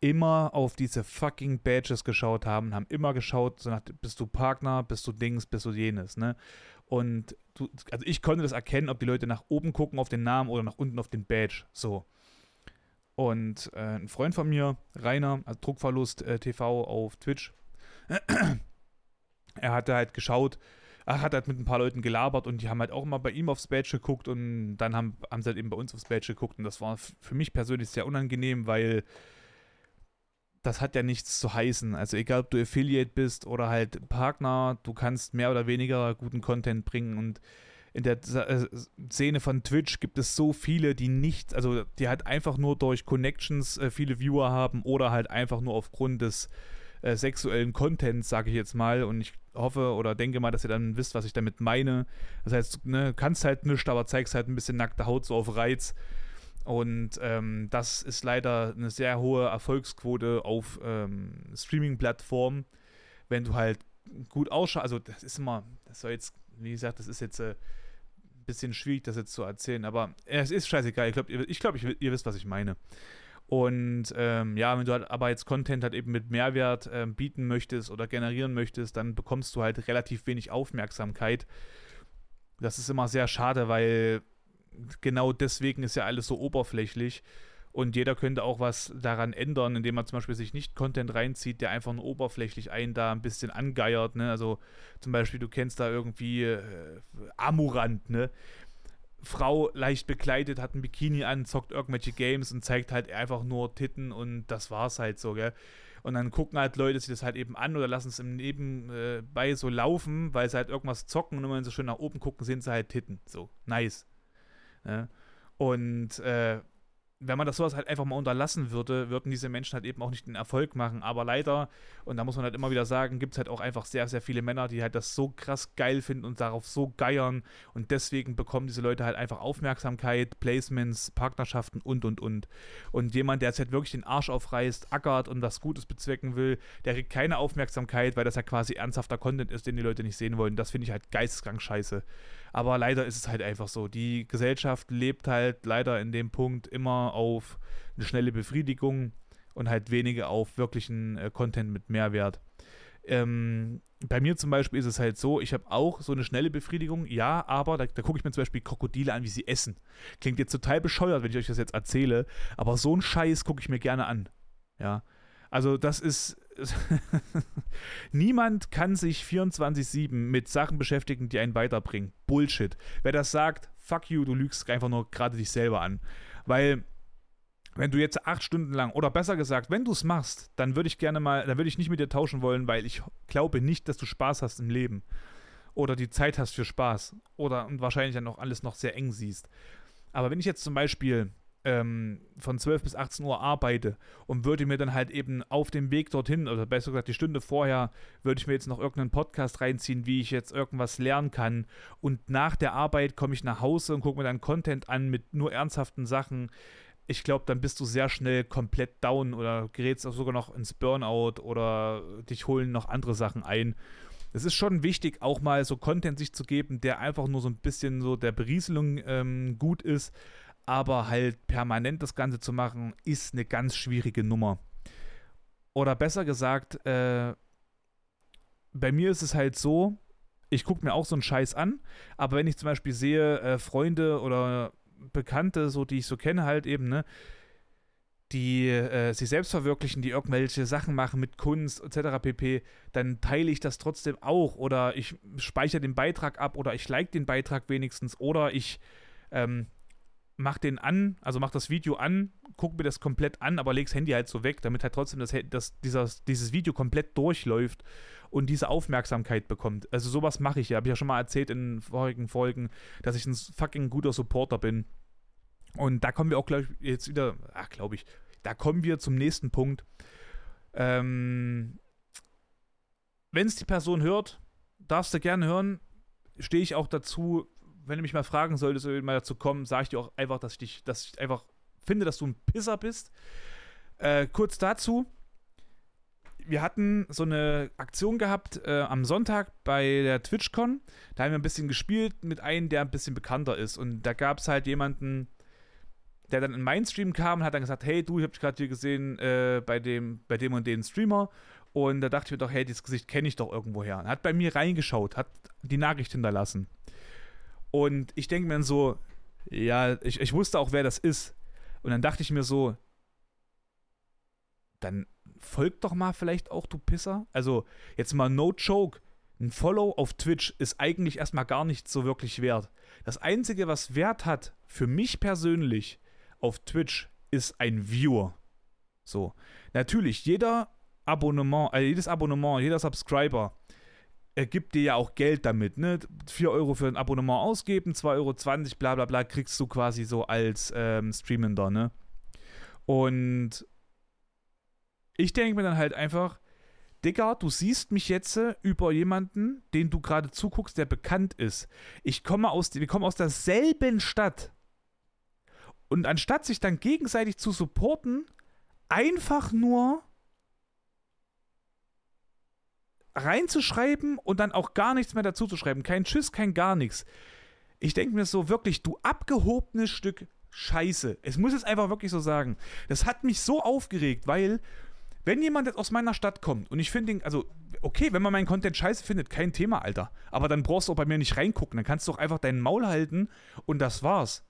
immer auf diese fucking Badges geschaut haben, haben immer geschaut, so nach, bist du Partner, bist du Dings, bist du jenes, ne? Und du, also ich konnte das erkennen, ob die Leute nach oben gucken auf den Namen oder nach unten auf den Badge, so. Und äh, ein Freund von mir, Rainer, also Druckverlust äh, TV auf Twitch, er hatte halt geschaut, er hat halt mit ein paar Leuten gelabert und die haben halt auch immer bei ihm aufs Badge geguckt und dann haben, haben sie halt eben bei uns aufs Badge geguckt und das war für mich persönlich sehr unangenehm, weil das hat ja nichts zu heißen. Also egal, ob du Affiliate bist oder halt Partner, du kannst mehr oder weniger guten Content bringen und in der äh, Szene von Twitch gibt es so viele, die nicht, also die halt einfach nur durch Connections äh, viele Viewer haben oder halt einfach nur aufgrund des äh, sexuellen Contents, sage ich jetzt mal. Und ich hoffe oder denke mal, dass ihr dann wisst, was ich damit meine. Das heißt, ne, kannst halt nichts, aber zeigst halt ein bisschen nackte Haut so auf Reiz. Und ähm, das ist leider eine sehr hohe Erfolgsquote auf ähm, Streaming-Plattformen, wenn du halt gut ausschaust. Also, das ist immer, das soll jetzt, wie gesagt, das ist jetzt äh, bisschen schwierig, das jetzt zu erzählen, aber äh, es ist scheißegal. Ich glaube, ihr, ich glaub, ihr wisst, was ich meine. Und ähm, ja, wenn du halt aber jetzt Content halt eben mit Mehrwert ähm, bieten möchtest oder generieren möchtest, dann bekommst du halt relativ wenig Aufmerksamkeit. Das ist immer sehr schade, weil genau deswegen ist ja alles so oberflächlich. Und jeder könnte auch was daran ändern, indem man zum Beispiel sich nicht Content reinzieht, der einfach nur oberflächlich einen da ein bisschen angeiert. Ne? Also zum Beispiel, du kennst da irgendwie äh, Amurant, ne? Frau leicht bekleidet, hat ein Bikini an, zockt irgendwelche Games und zeigt halt einfach nur Titten und das war's halt so, gell? Und dann gucken halt Leute sich das halt eben an oder lassen es im Nebenbei äh, so laufen, weil sie halt irgendwas zocken und wenn sie schön nach oben gucken, sehen sie halt Titten. So, nice. Ja? Und äh, wenn man das sowas halt einfach mal unterlassen würde, würden diese Menschen halt eben auch nicht den Erfolg machen. Aber leider, und da muss man halt immer wieder sagen, gibt es halt auch einfach sehr, sehr viele Männer, die halt das so krass geil finden und darauf so geiern. Und deswegen bekommen diese Leute halt einfach Aufmerksamkeit, Placements, Partnerschaften und, und, und. Und jemand, der jetzt halt wirklich den Arsch aufreißt, ackert und was Gutes bezwecken will, der kriegt keine Aufmerksamkeit, weil das ja quasi ernsthafter Content ist, den die Leute nicht sehen wollen. Das finde ich halt geisteskrank scheiße. Aber leider ist es halt einfach so. Die Gesellschaft lebt halt leider in dem Punkt immer auf eine schnelle Befriedigung und halt weniger auf wirklichen äh, Content mit Mehrwert. Ähm, bei mir zum Beispiel ist es halt so, ich habe auch so eine schnelle Befriedigung, ja, aber da, da gucke ich mir zum Beispiel Krokodile an, wie sie essen. Klingt jetzt total bescheuert, wenn ich euch das jetzt erzähle, aber so einen Scheiß gucke ich mir gerne an. Ja. Also das ist Niemand kann sich 24-7 mit Sachen beschäftigen, die einen weiterbringen. Bullshit. Wer das sagt, fuck you, du lügst einfach nur gerade dich selber an. Weil, wenn du jetzt acht Stunden lang, oder besser gesagt, wenn du es machst, dann würde ich gerne mal, dann würde ich nicht mit dir tauschen wollen, weil ich glaube nicht, dass du Spaß hast im Leben. Oder die Zeit hast für Spaß. Oder und wahrscheinlich dann auch alles noch sehr eng siehst. Aber wenn ich jetzt zum Beispiel ähm, von 12 bis 18 Uhr arbeite und würde mir dann halt eben auf dem Weg dorthin, oder besser gesagt die Stunde vorher, würde ich mir jetzt noch irgendeinen Podcast reinziehen, wie ich jetzt irgendwas lernen kann. Und nach der Arbeit komme ich nach Hause und gucke mir dann Content an mit nur ernsthaften Sachen. Ich glaube, dann bist du sehr schnell komplett down oder gerätst auch sogar noch ins Burnout oder dich holen noch andere Sachen ein. Es ist schon wichtig, auch mal so Content sich zu geben, der einfach nur so ein bisschen so der Berieselung ähm, gut ist aber halt permanent das Ganze zu machen, ist eine ganz schwierige Nummer. Oder besser gesagt, äh, bei mir ist es halt so, ich gucke mir auch so einen Scheiß an, aber wenn ich zum Beispiel sehe, äh, Freunde oder Bekannte, so die ich so kenne, halt eben, ne, die äh, sich selbst verwirklichen, die irgendwelche Sachen machen mit Kunst etc. pp., dann teile ich das trotzdem auch oder ich speichere den Beitrag ab oder ich like den Beitrag wenigstens oder ich ähm, mach den an, also mach das Video an, guck mir das komplett an, aber leg das Handy halt so weg, damit halt trotzdem das, das, dieses, dieses Video komplett durchläuft und diese Aufmerksamkeit bekommt. Also sowas mache ich ja. Habe ich ja schon mal erzählt in vorigen Folgen, dass ich ein fucking guter Supporter bin. Und da kommen wir auch, glaube ich, jetzt wieder, ach, glaube ich, da kommen wir zum nächsten Punkt. Ähm, Wenn es die Person hört, darfst du gerne hören, stehe ich auch dazu, wenn du mich mal fragen solltest, mal dazu kommen, sage ich dir auch einfach, dass ich dich, dass ich einfach finde, dass du ein Pisser bist. Äh, kurz dazu. Wir hatten so eine Aktion gehabt äh, am Sonntag bei der TwitchCon. Da haben wir ein bisschen gespielt mit einem, der ein bisschen bekannter ist. Und da gab es halt jemanden, der dann in meinen Stream kam und hat dann gesagt, hey du, ich habe dich gerade hier gesehen äh, bei, dem, bei dem und dem Streamer. Und da dachte ich mir doch, hey, dieses Gesicht kenne ich doch irgendwoher. Und hat bei mir reingeschaut, hat die Nachricht hinterlassen. Und ich denke mir dann so, ja, ich, ich wusste auch, wer das ist. Und dann dachte ich mir so, dann folgt doch mal vielleicht auch, du Pisser. Also, jetzt mal no joke. Ein Follow auf Twitch ist eigentlich erstmal gar nicht so wirklich wert. Das Einzige, was Wert hat für mich persönlich auf Twitch, ist ein Viewer. So. Natürlich, jeder Abonnement, also jedes Abonnement, jeder Subscriber er gibt dir ja auch Geld damit, ne? 4 Euro für ein Abonnement ausgeben, 2,20 Euro, bla bla bla, kriegst du quasi so als ähm, Streamender, ne? Und ich denke mir dann halt einfach, Digga, du siehst mich jetzt äh, über jemanden, den du gerade zuguckst, der bekannt ist. Ich komme aus, wir kommen aus derselben Stadt. Und anstatt sich dann gegenseitig zu supporten, einfach nur reinzuschreiben und dann auch gar nichts mehr dazu zu schreiben. Kein Tschüss, kein gar nichts. Ich denke mir so wirklich, du abgehobenes Stück Scheiße. Es muss es einfach wirklich so sagen. Das hat mich so aufgeregt, weil wenn jemand jetzt aus meiner Stadt kommt und ich finde ihn, also okay, wenn man meinen Content scheiße findet, kein Thema, Alter. Aber dann brauchst du auch bei mir nicht reingucken. Dann kannst du auch einfach deinen Maul halten und das war's.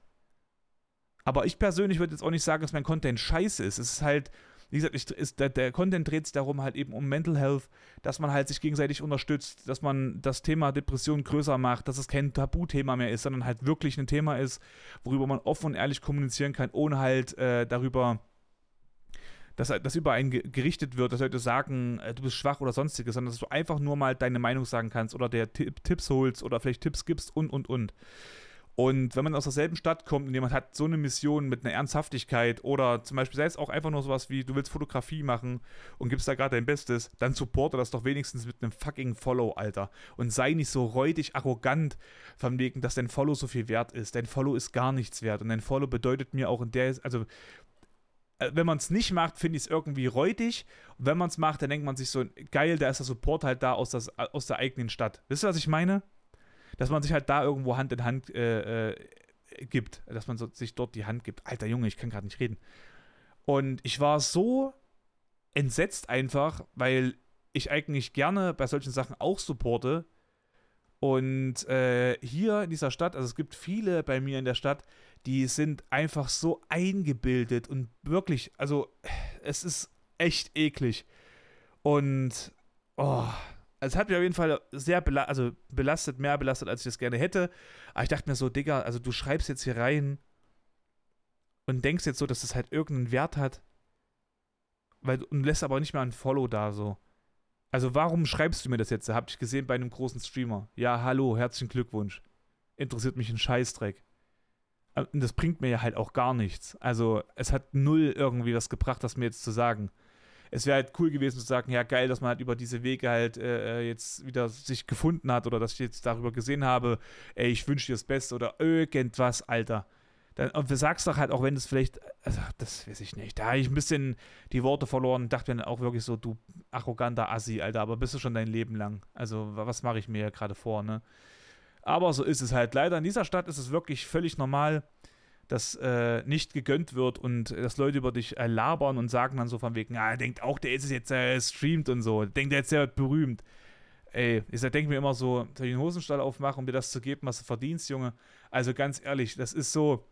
Aber ich persönlich würde jetzt auch nicht sagen, dass mein Content scheiße ist. Es ist halt, wie gesagt, ich, ist, der, der Content dreht sich darum halt eben um Mental Health, dass man halt sich gegenseitig unterstützt, dass man das Thema Depression größer macht, dass es kein Tabuthema mehr ist, sondern halt wirklich ein Thema ist, worüber man offen und ehrlich kommunizieren kann, ohne halt äh, darüber dass das über einen gerichtet wird, dass Leute sagen, äh, du bist schwach oder sonstiges, sondern dass du einfach nur mal deine Meinung sagen kannst oder der Tipps holst oder vielleicht Tipps gibst und und und. Und wenn man aus derselben Stadt kommt und jemand hat so eine Mission mit einer Ernsthaftigkeit oder zum Beispiel sei es auch einfach nur sowas wie, du willst Fotografie machen und gibst da gerade dein Bestes, dann supporte das doch wenigstens mit einem fucking Follow, Alter. Und sei nicht so räudig arrogant von wegen, dass dein Follow so viel wert ist. Dein Follow ist gar nichts wert. Und dein Follow bedeutet mir auch in der, also äh, wenn man es nicht macht, finde ich es irgendwie räudig. Und wenn man es macht, dann denkt man sich so, geil, da ist der Support halt da aus, das, aus der eigenen Stadt. Wisst ihr, was ich meine? Dass man sich halt da irgendwo Hand in Hand äh, äh, gibt, dass man so, sich dort die Hand gibt. Alter Junge, ich kann gerade nicht reden. Und ich war so entsetzt einfach, weil ich eigentlich gerne bei solchen Sachen auch supporte. Und äh, hier in dieser Stadt, also es gibt viele bei mir in der Stadt, die sind einfach so eingebildet und wirklich, also es ist echt eklig. Und oh, also es hat mich auf jeden Fall sehr bela also belastet, mehr belastet, als ich das gerne hätte. Aber ich dachte mir so, Digga, also du schreibst jetzt hier rein und denkst jetzt so, dass das halt irgendeinen Wert hat. Weil, und lässt aber nicht mal ein Follow da so. Also warum schreibst du mir das jetzt? Hab ich gesehen bei einem großen Streamer. Ja, hallo, herzlichen Glückwunsch. Interessiert mich ein Scheißdreck. Und das bringt mir ja halt auch gar nichts. Also es hat null irgendwie was gebracht, das mir jetzt zu sagen es wäre halt cool gewesen zu sagen, ja geil, dass man halt über diese Wege halt äh, äh, jetzt wieder sich gefunden hat oder dass ich jetzt darüber gesehen habe, ey, ich wünsche dir das Beste oder irgendwas, Alter. Dann, und du sagst doch halt auch, wenn das vielleicht, also das weiß ich nicht, da habe ich ein bisschen die Worte verloren und dachte mir auch wirklich so, du arroganter Assi, Alter, aber bist du schon dein Leben lang. Also was mache ich mir gerade vor, ne? Aber so ist es halt. Leider in dieser Stadt ist es wirklich völlig normal, das äh, nicht gegönnt wird und dass Leute über dich äh, labern und sagen dann so von wegen, ah, denkt auch, der ist jetzt äh, streamt und so, denkt er jetzt, der wird berühmt. Ey, ich denke mir immer so, den Hosenstall aufmachen, um dir das zu geben, was du verdienst, Junge? Also ganz ehrlich, das ist so,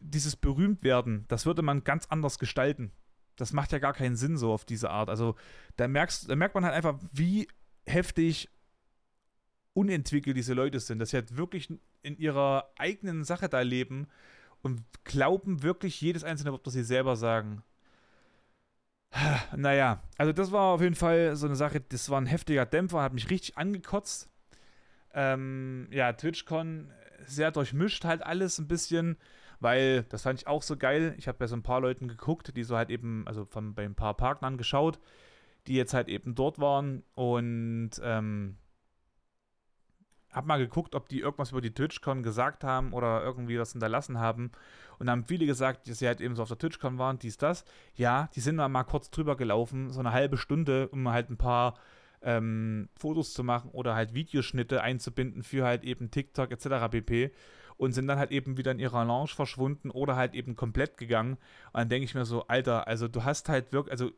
dieses Berühmtwerden, das würde man ganz anders gestalten. Das macht ja gar keinen Sinn so auf diese Art. Also da, merkst, da merkt man halt einfach, wie heftig unentwickelt diese Leute sind, dass sie halt wirklich in ihrer eigenen Sache da leben und glauben wirklich jedes einzelne Wort, was sie selber sagen. Naja, also das war auf jeden Fall so eine Sache, das war ein heftiger Dämpfer, hat mich richtig angekotzt. Ähm, ja, TwitchCon sehr durchmischt halt alles ein bisschen, weil das fand ich auch so geil. Ich habe bei so ein paar Leuten geguckt, die so halt eben, also von, bei ein paar Partnern geschaut, die jetzt halt eben dort waren und ähm, habe mal geguckt, ob die irgendwas über die TwitchCon gesagt haben oder irgendwie was hinterlassen haben. Und haben viele gesagt, dass sie halt eben so auf der TwitchCon waren, dies, das. Ja, die sind dann mal kurz drüber gelaufen, so eine halbe Stunde, um halt ein paar ähm, Fotos zu machen oder halt Videoschnitte einzubinden für halt eben TikTok etc. pp. Und sind dann halt eben wieder in ihrer Lounge verschwunden oder halt eben komplett gegangen. Und dann denke ich mir so, Alter, also du hast halt wirklich, also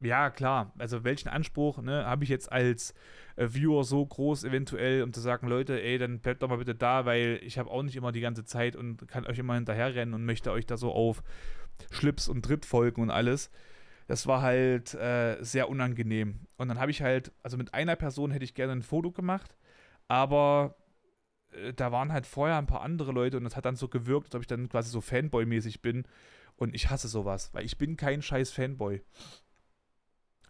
ja, klar. Also welchen Anspruch ne, habe ich jetzt als äh, Viewer so groß eventuell, um zu sagen, Leute, ey, dann bleibt doch mal bitte da, weil ich habe auch nicht immer die ganze Zeit und kann euch immer hinterherrennen und möchte euch da so auf Schlips und Tritt folgen und alles. Das war halt äh, sehr unangenehm. Und dann habe ich halt, also mit einer Person hätte ich gerne ein Foto gemacht, aber äh, da waren halt vorher ein paar andere Leute und das hat dann so gewirkt, als ob ich dann quasi so Fanboy-mäßig bin. Und ich hasse sowas, weil ich bin kein scheiß Fanboy.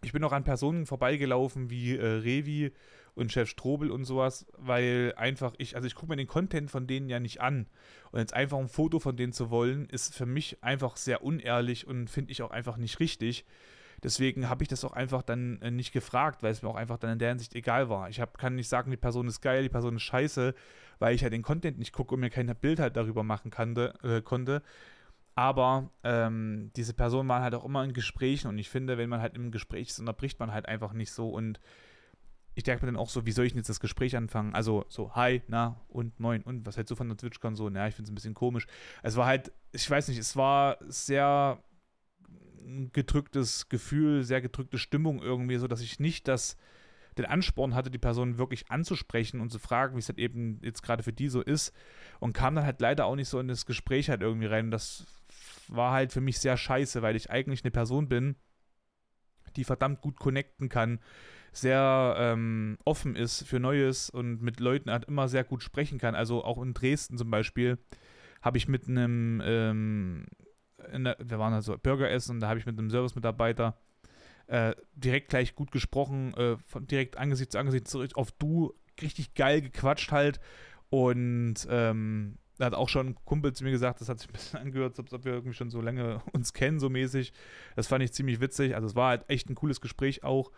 Ich bin auch an Personen vorbeigelaufen wie äh, Revi und Chef Strobel und sowas, weil einfach ich, also ich gucke mir den Content von denen ja nicht an. Und jetzt einfach ein Foto von denen zu wollen, ist für mich einfach sehr unehrlich und finde ich auch einfach nicht richtig. Deswegen habe ich das auch einfach dann äh, nicht gefragt, weil es mir auch einfach dann in der Hinsicht egal war. Ich hab, kann nicht sagen, die Person ist geil, die Person ist scheiße, weil ich halt den Content nicht gucke und mir kein Bild halt darüber machen kannte, äh, konnte. Aber ähm, diese Personen waren halt auch immer in Gesprächen und ich finde, wenn man halt im Gespräch ist, unterbricht man halt einfach nicht so und ich denke mir dann auch so, wie soll ich denn jetzt das Gespräch anfangen? Also so, hi, na und moin und was hältst du von der TwitchCon Ja, ich finde es ein bisschen komisch. Es war halt, ich weiß nicht, es war sehr gedrücktes Gefühl, sehr gedrückte Stimmung irgendwie, so dass ich nicht das den Ansporn hatte, die Person wirklich anzusprechen und zu fragen, wie es halt eben jetzt gerade für die so ist. Und kam dann halt leider auch nicht so in das Gespräch halt irgendwie rein. Das war halt für mich sehr scheiße, weil ich eigentlich eine Person bin, die verdammt gut connecten kann, sehr ähm, offen ist für Neues und mit Leuten halt immer sehr gut sprechen kann. Also auch in Dresden zum Beispiel habe ich mit einem, ähm, der, wir waren also Burger essen und da habe ich mit einem Service-Mitarbeiter äh, direkt gleich gut gesprochen, äh, von, direkt Angesicht zu Angesicht zurück auf Du, richtig geil gequatscht halt und ähm, da hat auch schon ein Kumpel zu mir gesagt, das hat sich ein bisschen angehört, als ob wir irgendwie schon so lange uns kennen, so mäßig. Das fand ich ziemlich witzig. Also es war halt echt ein cooles Gespräch auch.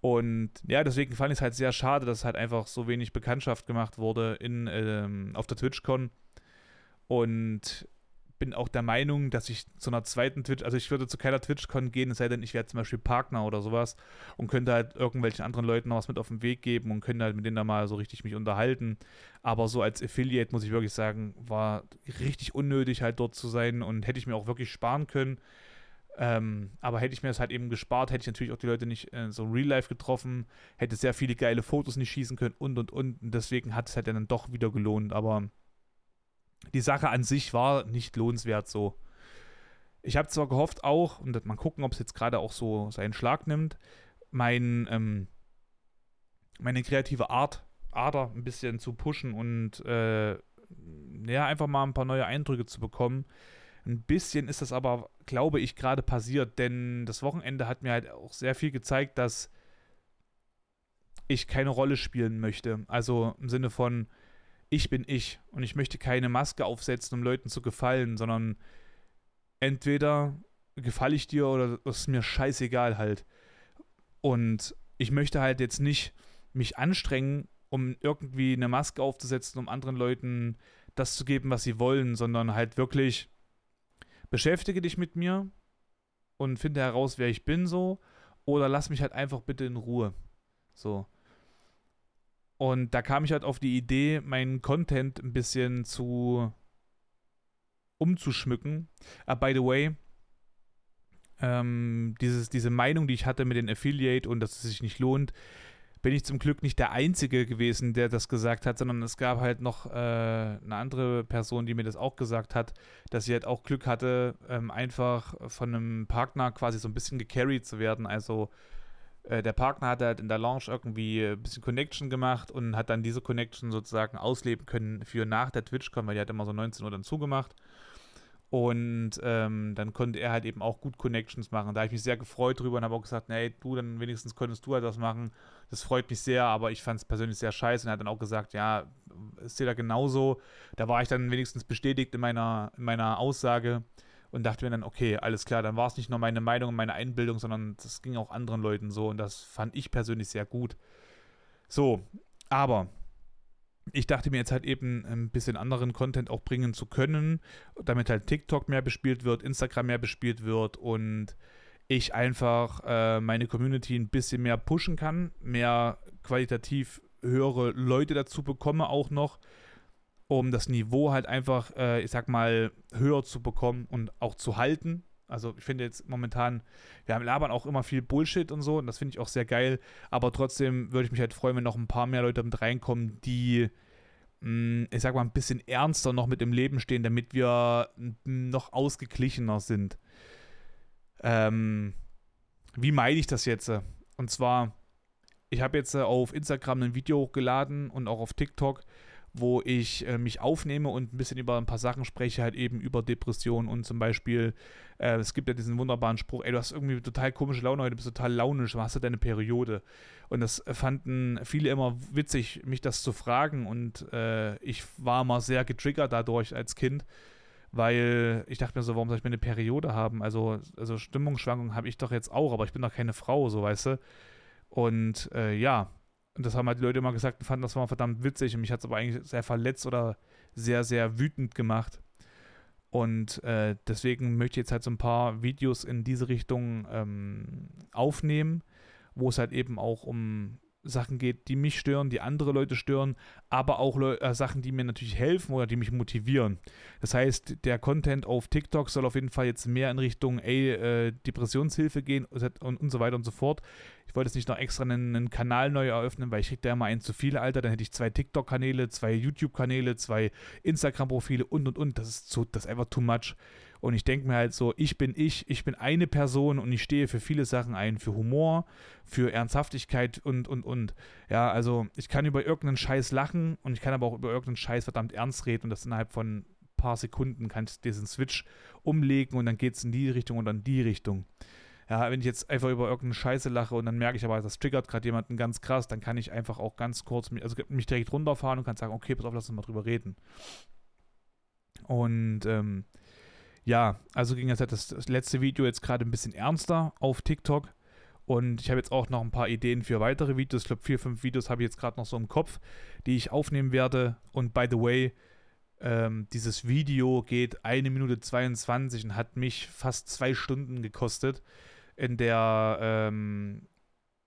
Und ja, deswegen fand ich es halt sehr schade, dass halt einfach so wenig Bekanntschaft gemacht wurde in, ähm, auf der TwitchCon. Und bin auch der Meinung, dass ich zu einer zweiten Twitch, also ich würde zu keiner TwitchCon gehen, es sei denn, ich wäre zum Beispiel Partner oder sowas und könnte halt irgendwelchen anderen Leuten noch was mit auf den Weg geben und könnte halt mit denen da mal so richtig mich unterhalten. Aber so als Affiliate muss ich wirklich sagen, war richtig unnötig halt dort zu sein und hätte ich mir auch wirklich sparen können. Ähm, aber hätte ich mir das halt eben gespart, hätte ich natürlich auch die Leute nicht äh, so real life getroffen, hätte sehr viele geile Fotos nicht schießen können und und und. Und deswegen hat es halt dann doch wieder gelohnt. Aber die Sache an sich war nicht lohnenswert so. Ich habe zwar gehofft auch, und mal gucken, ob es jetzt gerade auch so seinen Schlag nimmt, mein, ähm, meine kreative Art, Ader ein bisschen zu pushen und äh, ja, einfach mal ein paar neue Eindrücke zu bekommen. Ein bisschen ist das aber, glaube ich, gerade passiert, denn das Wochenende hat mir halt auch sehr viel gezeigt, dass ich keine Rolle spielen möchte. Also im Sinne von, ich bin ich und ich möchte keine Maske aufsetzen, um Leuten zu gefallen, sondern entweder gefalle ich dir oder es ist mir scheißegal halt. Und ich möchte halt jetzt nicht mich anstrengen, um irgendwie eine Maske aufzusetzen, um anderen Leuten das zu geben, was sie wollen, sondern halt wirklich beschäftige dich mit mir und finde heraus, wer ich bin so oder lass mich halt einfach bitte in Ruhe. So. Und da kam ich halt auf die Idee, meinen Content ein bisschen zu umzuschmücken. Uh, by the way, ähm, dieses, diese Meinung, die ich hatte mit den Affiliate und dass es sich nicht lohnt, bin ich zum Glück nicht der Einzige gewesen, der das gesagt hat, sondern es gab halt noch äh, eine andere Person, die mir das auch gesagt hat, dass sie halt auch Glück hatte, ähm, einfach von einem Partner quasi so ein bisschen gecarried zu werden. Also äh, der Partner hat halt in der Lounge irgendwie ein bisschen Connection gemacht und hat dann diese Connection sozusagen ausleben können für nach der TwitchCon, weil die hat immer so 19 Uhr dann zugemacht. Und ähm, dann konnte er halt eben auch gut Connections machen. Da habe ich mich sehr gefreut drüber und habe auch gesagt, nee, du, dann wenigstens könntest du halt was machen. Das freut mich sehr, aber ich fand es persönlich sehr scheiße. Und er hat dann auch gesagt, ja, ist dir da genauso. Da war ich dann wenigstens bestätigt in meiner, in meiner Aussage und dachte mir dann, okay, alles klar, dann war es nicht nur meine Meinung und meine Einbildung, sondern das ging auch anderen Leuten so und das fand ich persönlich sehr gut. So, aber ich dachte mir jetzt halt eben ein bisschen anderen Content auch bringen zu können, damit halt TikTok mehr bespielt wird, Instagram mehr bespielt wird und ich einfach äh, meine Community ein bisschen mehr pushen kann, mehr qualitativ höhere Leute dazu bekomme auch noch, um das Niveau halt einfach, äh, ich sag mal, höher zu bekommen und auch zu halten. Also ich finde jetzt momentan, wir haben labern auch immer viel Bullshit und so und das finde ich auch sehr geil. Aber trotzdem würde ich mich halt freuen, wenn noch ein paar mehr Leute mit reinkommen, die, mh, mm, ich sag mal, ein bisschen ernster noch mit im Leben stehen, damit wir noch ausgeglichener sind. Ähm, wie meine ich das jetzt? Und zwar, ich habe jetzt auf Instagram ein Video hochgeladen und auch auf TikTok, wo ich äh, mich aufnehme und ein bisschen über ein paar Sachen spreche, halt eben über Depressionen und zum Beispiel, äh, es gibt ja diesen wunderbaren Spruch, ey, du hast irgendwie total komische Laune heute, bist total launisch, hast du deine Periode? Und das fanden viele immer witzig, mich das zu fragen und äh, ich war mal sehr getriggert dadurch als Kind, weil ich dachte mir so, warum soll ich mir eine Periode haben? Also, also Stimmungsschwankungen habe ich doch jetzt auch, aber ich bin doch keine Frau, so weißt du. Und äh, ja, und das haben halt die Leute immer gesagt und fanden das war verdammt witzig. Und mich hat es aber eigentlich sehr verletzt oder sehr, sehr wütend gemacht. Und äh, deswegen möchte ich jetzt halt so ein paar Videos in diese Richtung ähm, aufnehmen, wo es halt eben auch um Sachen geht, die mich stören, die andere Leute stören, aber auch Le äh, Sachen, die mir natürlich helfen oder die mich motivieren. Das heißt, der Content auf TikTok soll auf jeden Fall jetzt mehr in Richtung, ey, äh, Depressionshilfe gehen und, und, so weiter und so fort. Ich wollte jetzt nicht noch extra einen, einen Kanal neu eröffnen, weil ich kriege da immer einen zu viel, Alter. Dann hätte ich zwei TikTok-Kanäle, zwei YouTube-Kanäle, zwei Instagram-Profile und und und. Das ist, zu, das ist einfach too much. Und ich denke mir halt so, ich bin ich, ich bin eine Person und ich stehe für viele Sachen ein, für Humor, für Ernsthaftigkeit und, und, und. Ja, also ich kann über irgendeinen Scheiß lachen und ich kann aber auch über irgendeinen Scheiß verdammt ernst reden und das innerhalb von ein paar Sekunden kann ich diesen Switch umlegen und dann geht es in die Richtung und dann die Richtung. Ja, wenn ich jetzt einfach über irgendeine Scheiße lache und dann merke ich aber, das triggert gerade jemanden ganz krass, dann kann ich einfach auch ganz kurz, also mich direkt runterfahren und kann sagen, okay, pass auf, lass uns mal drüber reden. Und ähm, ja, also ging halt das, das letzte Video jetzt gerade ein bisschen ernster auf TikTok. Und ich habe jetzt auch noch ein paar Ideen für weitere Videos. Ich glaube, vier, fünf Videos habe ich jetzt gerade noch so im Kopf, die ich aufnehmen werde. Und by the way, ähm, dieses Video geht eine Minute 22 und hat mich fast zwei Stunden gekostet in der ähm,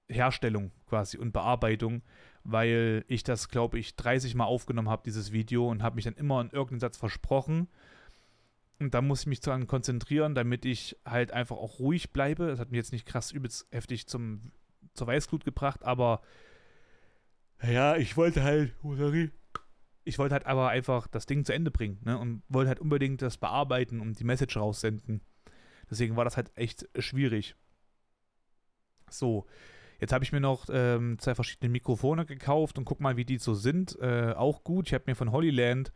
Herstellung quasi und Bearbeitung, weil ich das, glaube ich, 30 Mal aufgenommen habe, dieses Video, und habe mich dann immer in irgendeinen Satz versprochen und da muss ich mich daran konzentrieren, damit ich halt einfach auch ruhig bleibe. Das hat mich jetzt nicht krass übelst heftig zum, zur Weißglut gebracht, aber ja, ich wollte halt, oh sorry, ich wollte halt aber einfach das Ding zu Ende bringen ne? und wollte halt unbedingt das bearbeiten und die Message raussenden. Deswegen war das halt echt schwierig. So, jetzt habe ich mir noch ähm, zwei verschiedene Mikrofone gekauft und guck mal, wie die so sind. Äh, auch gut. Ich habe mir von Holyland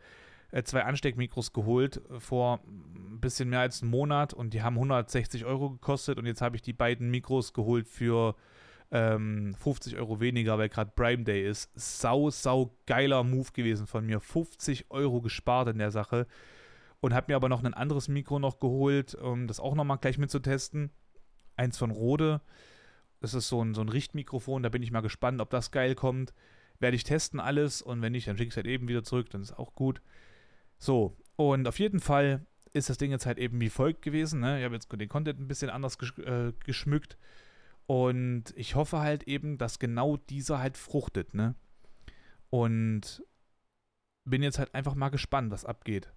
zwei Ansteckmikros geholt äh, vor ein bisschen mehr als einem Monat und die haben 160 Euro gekostet und jetzt habe ich die beiden Mikros geholt für ähm, 50 Euro weniger, weil gerade Prime Day ist. Sau, sau geiler Move gewesen von mir. 50 Euro gespart in der Sache und habe mir aber noch ein anderes Mikro noch geholt, um das auch nochmal gleich mitzutesten. Eins von Rode. Das ist so ein, so ein Richtmikrofon, da bin ich mal gespannt, ob das geil kommt. Werde ich testen alles und wenn nicht, dann schicke ich es halt eben wieder zurück, dann ist auch gut. So, und auf jeden Fall ist das Ding jetzt halt eben wie folgt gewesen. Ne? Ich habe jetzt den Content ein bisschen anders gesch äh, geschmückt. Und ich hoffe halt eben, dass genau dieser halt fruchtet, ne? Und bin jetzt halt einfach mal gespannt, was abgeht.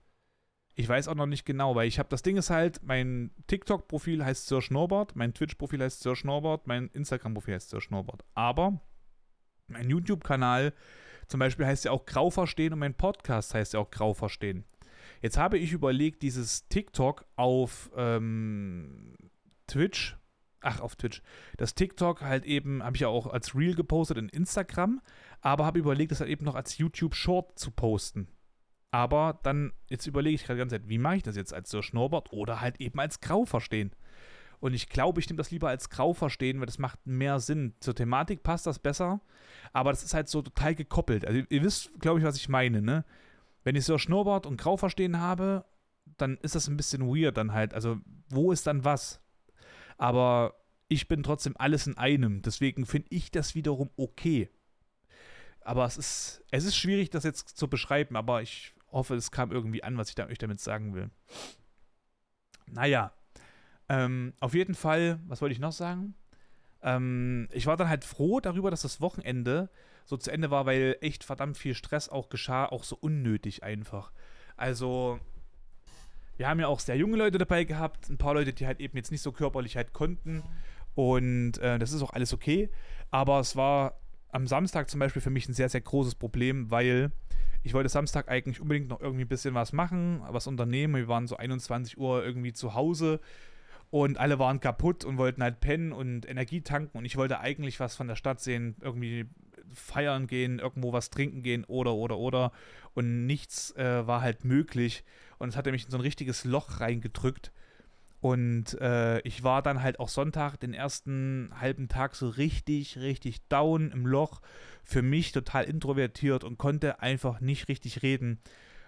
Ich weiß auch noch nicht genau, weil ich habe das Ding ist halt, mein TikTok-Profil heißt Sir Schnorbert, mein Twitch-Profil heißt Sir Schnorbert, mein Instagram-Profil heißt Sir Schnorbert. Aber mein YouTube-Kanal zum Beispiel heißt ja auch Grau verstehen und mein Podcast heißt ja auch Grau verstehen. Jetzt habe ich überlegt, dieses TikTok auf ähm, Twitch ach, auf Twitch, das TikTok halt eben, habe ich ja auch als Reel gepostet in Instagram, aber habe überlegt, das halt eben noch als YouTube Short zu posten. Aber dann, jetzt überlege ich gerade die ganze Zeit, wie mache ich das jetzt als so Schnurrbart oder halt eben als Grau verstehen? Und ich glaube, ich nehme das lieber als Grau verstehen, weil das macht mehr Sinn. Zur Thematik passt das besser, aber das ist halt so total gekoppelt. Also ihr wisst, glaube ich, was ich meine, ne? Wenn ich so Schnurrbart und Grau verstehen habe, dann ist das ein bisschen weird dann halt. Also, wo ist dann was? Aber ich bin trotzdem alles in einem. Deswegen finde ich das wiederum okay. Aber es ist, es ist schwierig, das jetzt zu beschreiben, aber ich hoffe, es kam irgendwie an, was ich da, euch damit sagen will. Naja, ähm, auf jeden Fall, was wollte ich noch sagen? Ähm, ich war dann halt froh darüber, dass das Wochenende so zu Ende war, weil echt verdammt viel Stress auch geschah, auch so unnötig einfach. Also, wir haben ja auch sehr junge Leute dabei gehabt, ein paar Leute, die halt eben jetzt nicht so körperlich halt konnten. Und äh, das ist auch alles okay. Aber es war am Samstag zum Beispiel für mich ein sehr, sehr großes Problem, weil ich wollte Samstag eigentlich unbedingt noch irgendwie ein bisschen was machen, was unternehmen. Wir waren so 21 Uhr irgendwie zu Hause und alle waren kaputt und wollten halt pennen und Energie tanken und ich wollte eigentlich was von der Stadt sehen, irgendwie feiern gehen, irgendwo was trinken gehen oder, oder, oder. Und nichts äh, war halt möglich. Und es hatte mich in so ein richtiges Loch reingedrückt. Und äh, ich war dann halt auch Sonntag, den ersten halben Tag, so richtig, richtig down im Loch. Für mich total introvertiert und konnte einfach nicht richtig reden.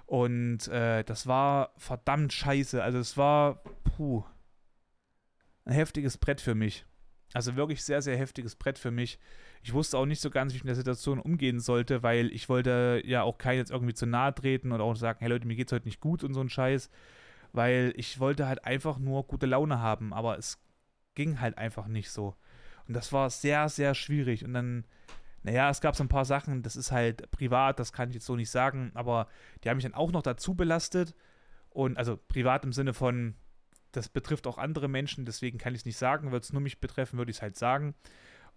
Und äh, das war verdammt scheiße. Also es war, puh, ein heftiges Brett für mich. Also wirklich sehr, sehr heftiges Brett für mich. Ich wusste auch nicht so ganz, wie ich mit der Situation umgehen sollte, weil ich wollte ja auch keinen jetzt irgendwie zu nahe treten oder auch sagen, hey Leute, mir geht's heute nicht gut und so ein Scheiß. Weil ich wollte halt einfach nur gute Laune haben, aber es ging halt einfach nicht so. Und das war sehr, sehr schwierig. Und dann, naja, es gab so ein paar Sachen, das ist halt privat, das kann ich jetzt so nicht sagen, aber die haben mich dann auch noch dazu belastet. Und also privat im Sinne von, das betrifft auch andere Menschen, deswegen kann ich es nicht sagen. Würde es nur mich betreffen, würde ich es halt sagen.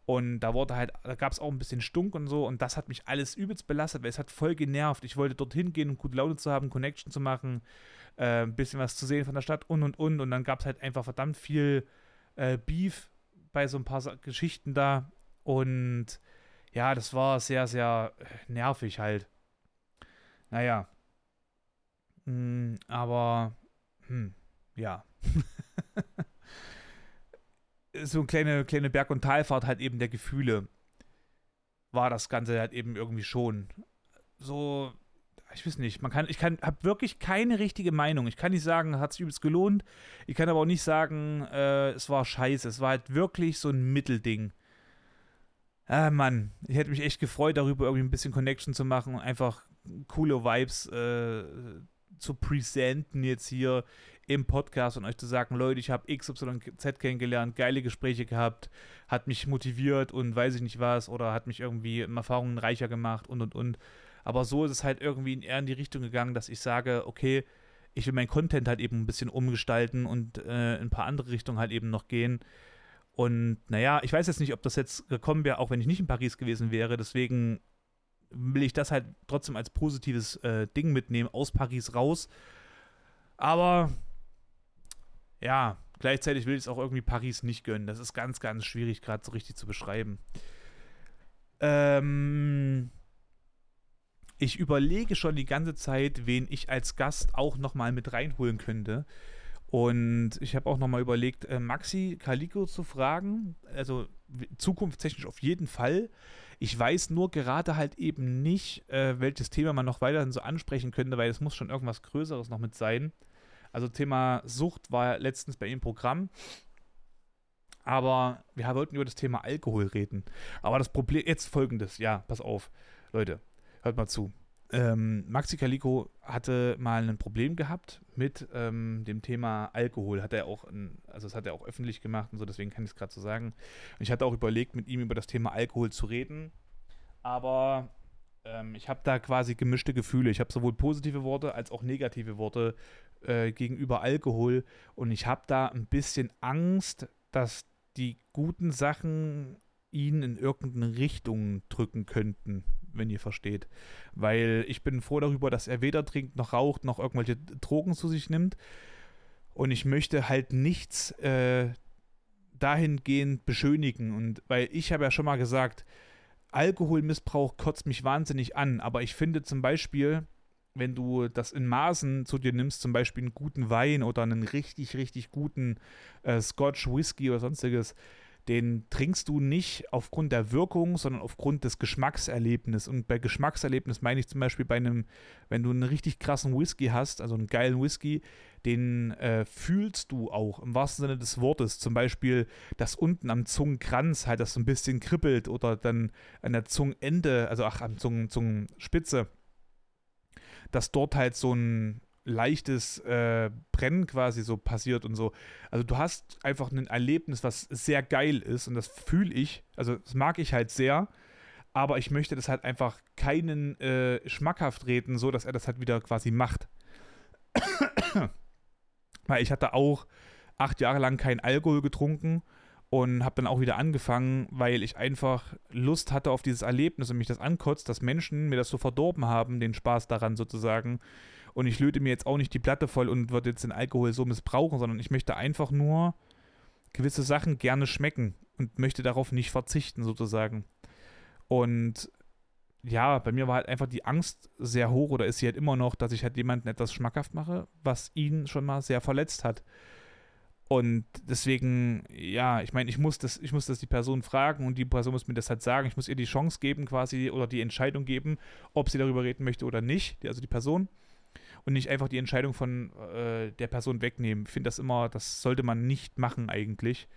Und da wurde halt, da gab es auch ein bisschen Stunk und so. Und das hat mich alles übelst belastet, weil es hat voll genervt. Ich wollte dorthin gehen, um gute Laune zu haben, Connection zu machen, äh, ein bisschen was zu sehen von der Stadt und und und. Und dann gab es halt einfach verdammt viel äh, Beef bei so ein paar Geschichten da. Und ja, das war sehr, sehr äh, nervig halt. Naja. Mm, aber, hm, ja. so eine kleine, kleine Berg- und Talfahrt halt eben der Gefühle war das Ganze halt eben irgendwie schon. So, ich weiß nicht, man kann, ich kann, habe wirklich keine richtige Meinung. Ich kann nicht sagen, hat es übelst gelohnt. Ich kann aber auch nicht sagen, äh, es war scheiße. Es war halt wirklich so ein Mittelding. Ah, Mann, ich hätte mich echt gefreut, darüber irgendwie ein bisschen Connection zu machen und einfach coole Vibes äh, zu präsenten jetzt hier im Podcast und euch zu sagen, Leute, ich habe XYZ kennengelernt, geile Gespräche gehabt, hat mich motiviert und weiß ich nicht was oder hat mich irgendwie Erfahrungen reicher gemacht und und und. Aber so ist es halt irgendwie eher in die Richtung gegangen, dass ich sage, okay, ich will meinen Content halt eben ein bisschen umgestalten und äh, in ein paar andere Richtungen halt eben noch gehen. Und naja, ich weiß jetzt nicht, ob das jetzt gekommen wäre, auch wenn ich nicht in Paris gewesen wäre. Deswegen will ich das halt trotzdem als positives äh, Ding mitnehmen, aus Paris raus. Aber ja, gleichzeitig will ich es auch irgendwie Paris nicht gönnen. Das ist ganz, ganz schwierig, gerade so richtig zu beschreiben. Ähm, ich überlege schon die ganze Zeit, wen ich als Gast auch nochmal mit reinholen könnte. Und ich habe auch nochmal überlegt, äh, Maxi Calico zu fragen. Also zukunftstechnisch auf jeden Fall. Ich weiß nur gerade halt eben nicht, äh, welches Thema man noch weiterhin so ansprechen könnte, weil es muss schon irgendwas Größeres noch mit sein. Also Thema Sucht war letztens bei ihm Programm. Aber wir wollten über das Thema Alkohol reden. Aber das Problem, jetzt folgendes, ja, pass auf, Leute, hört mal zu. Ähm, Maxi Calico hatte mal ein Problem gehabt mit ähm, dem Thema Alkohol. Hat er auch, ein, also das hat er auch öffentlich gemacht und so, deswegen kann ich es gerade so sagen. Und ich hatte auch überlegt, mit ihm über das Thema Alkohol zu reden. Aber ähm, ich habe da quasi gemischte Gefühle. Ich habe sowohl positive Worte als auch negative Worte äh, gegenüber Alkohol. Und ich habe da ein bisschen Angst, dass die guten Sachen ihn in irgendeine Richtung drücken könnten, wenn ihr versteht. Weil ich bin froh darüber, dass er weder trinkt noch raucht noch irgendwelche Drogen zu sich nimmt. Und ich möchte halt nichts äh, dahingehend beschönigen. Und weil ich habe ja schon mal gesagt, Alkoholmissbrauch kotzt mich wahnsinnig an, aber ich finde zum Beispiel, wenn du das in Maßen zu dir nimmst, zum Beispiel einen guten Wein oder einen richtig, richtig guten äh, Scotch, Whisky oder sonstiges, den trinkst du nicht aufgrund der Wirkung, sondern aufgrund des Geschmackserlebnisses. Und bei Geschmackserlebnis meine ich zum Beispiel bei einem, wenn du einen richtig krassen Whisky hast, also einen geilen Whisky, den äh, fühlst du auch im wahrsten Sinne des Wortes. Zum Beispiel, dass unten am Zungenkranz halt das so ein bisschen kribbelt oder dann an der Zungenende, also ach, am Zungen, Zungenspitze, dass dort halt so ein leichtes äh, Brennen quasi so passiert und so. Also du hast einfach ein Erlebnis, was sehr geil ist und das fühle ich, also das mag ich halt sehr, aber ich möchte das halt einfach keinen äh, schmackhaft reden, so dass er das halt wieder quasi macht. Weil ich hatte auch acht Jahre lang keinen Alkohol getrunken und habe dann auch wieder angefangen, weil ich einfach Lust hatte auf dieses Erlebnis und mich das ankotzt, dass Menschen mir das so verdorben haben, den Spaß daran sozusagen. Und ich löte mir jetzt auch nicht die Platte voll und würde jetzt den Alkohol so missbrauchen, sondern ich möchte einfach nur gewisse Sachen gerne schmecken und möchte darauf nicht verzichten sozusagen. Und ja, bei mir war halt einfach die Angst sehr hoch oder ist sie halt immer noch, dass ich halt jemanden etwas schmackhaft mache, was ihn schon mal sehr verletzt hat. Und deswegen, ja, ich meine, ich muss das, ich muss das die Person fragen und die Person muss mir das halt sagen. Ich muss ihr die Chance geben, quasi, oder die Entscheidung geben, ob sie darüber reden möchte oder nicht, also die Person. Und nicht einfach die Entscheidung von äh, der Person wegnehmen. Ich finde das immer, das sollte man nicht machen eigentlich.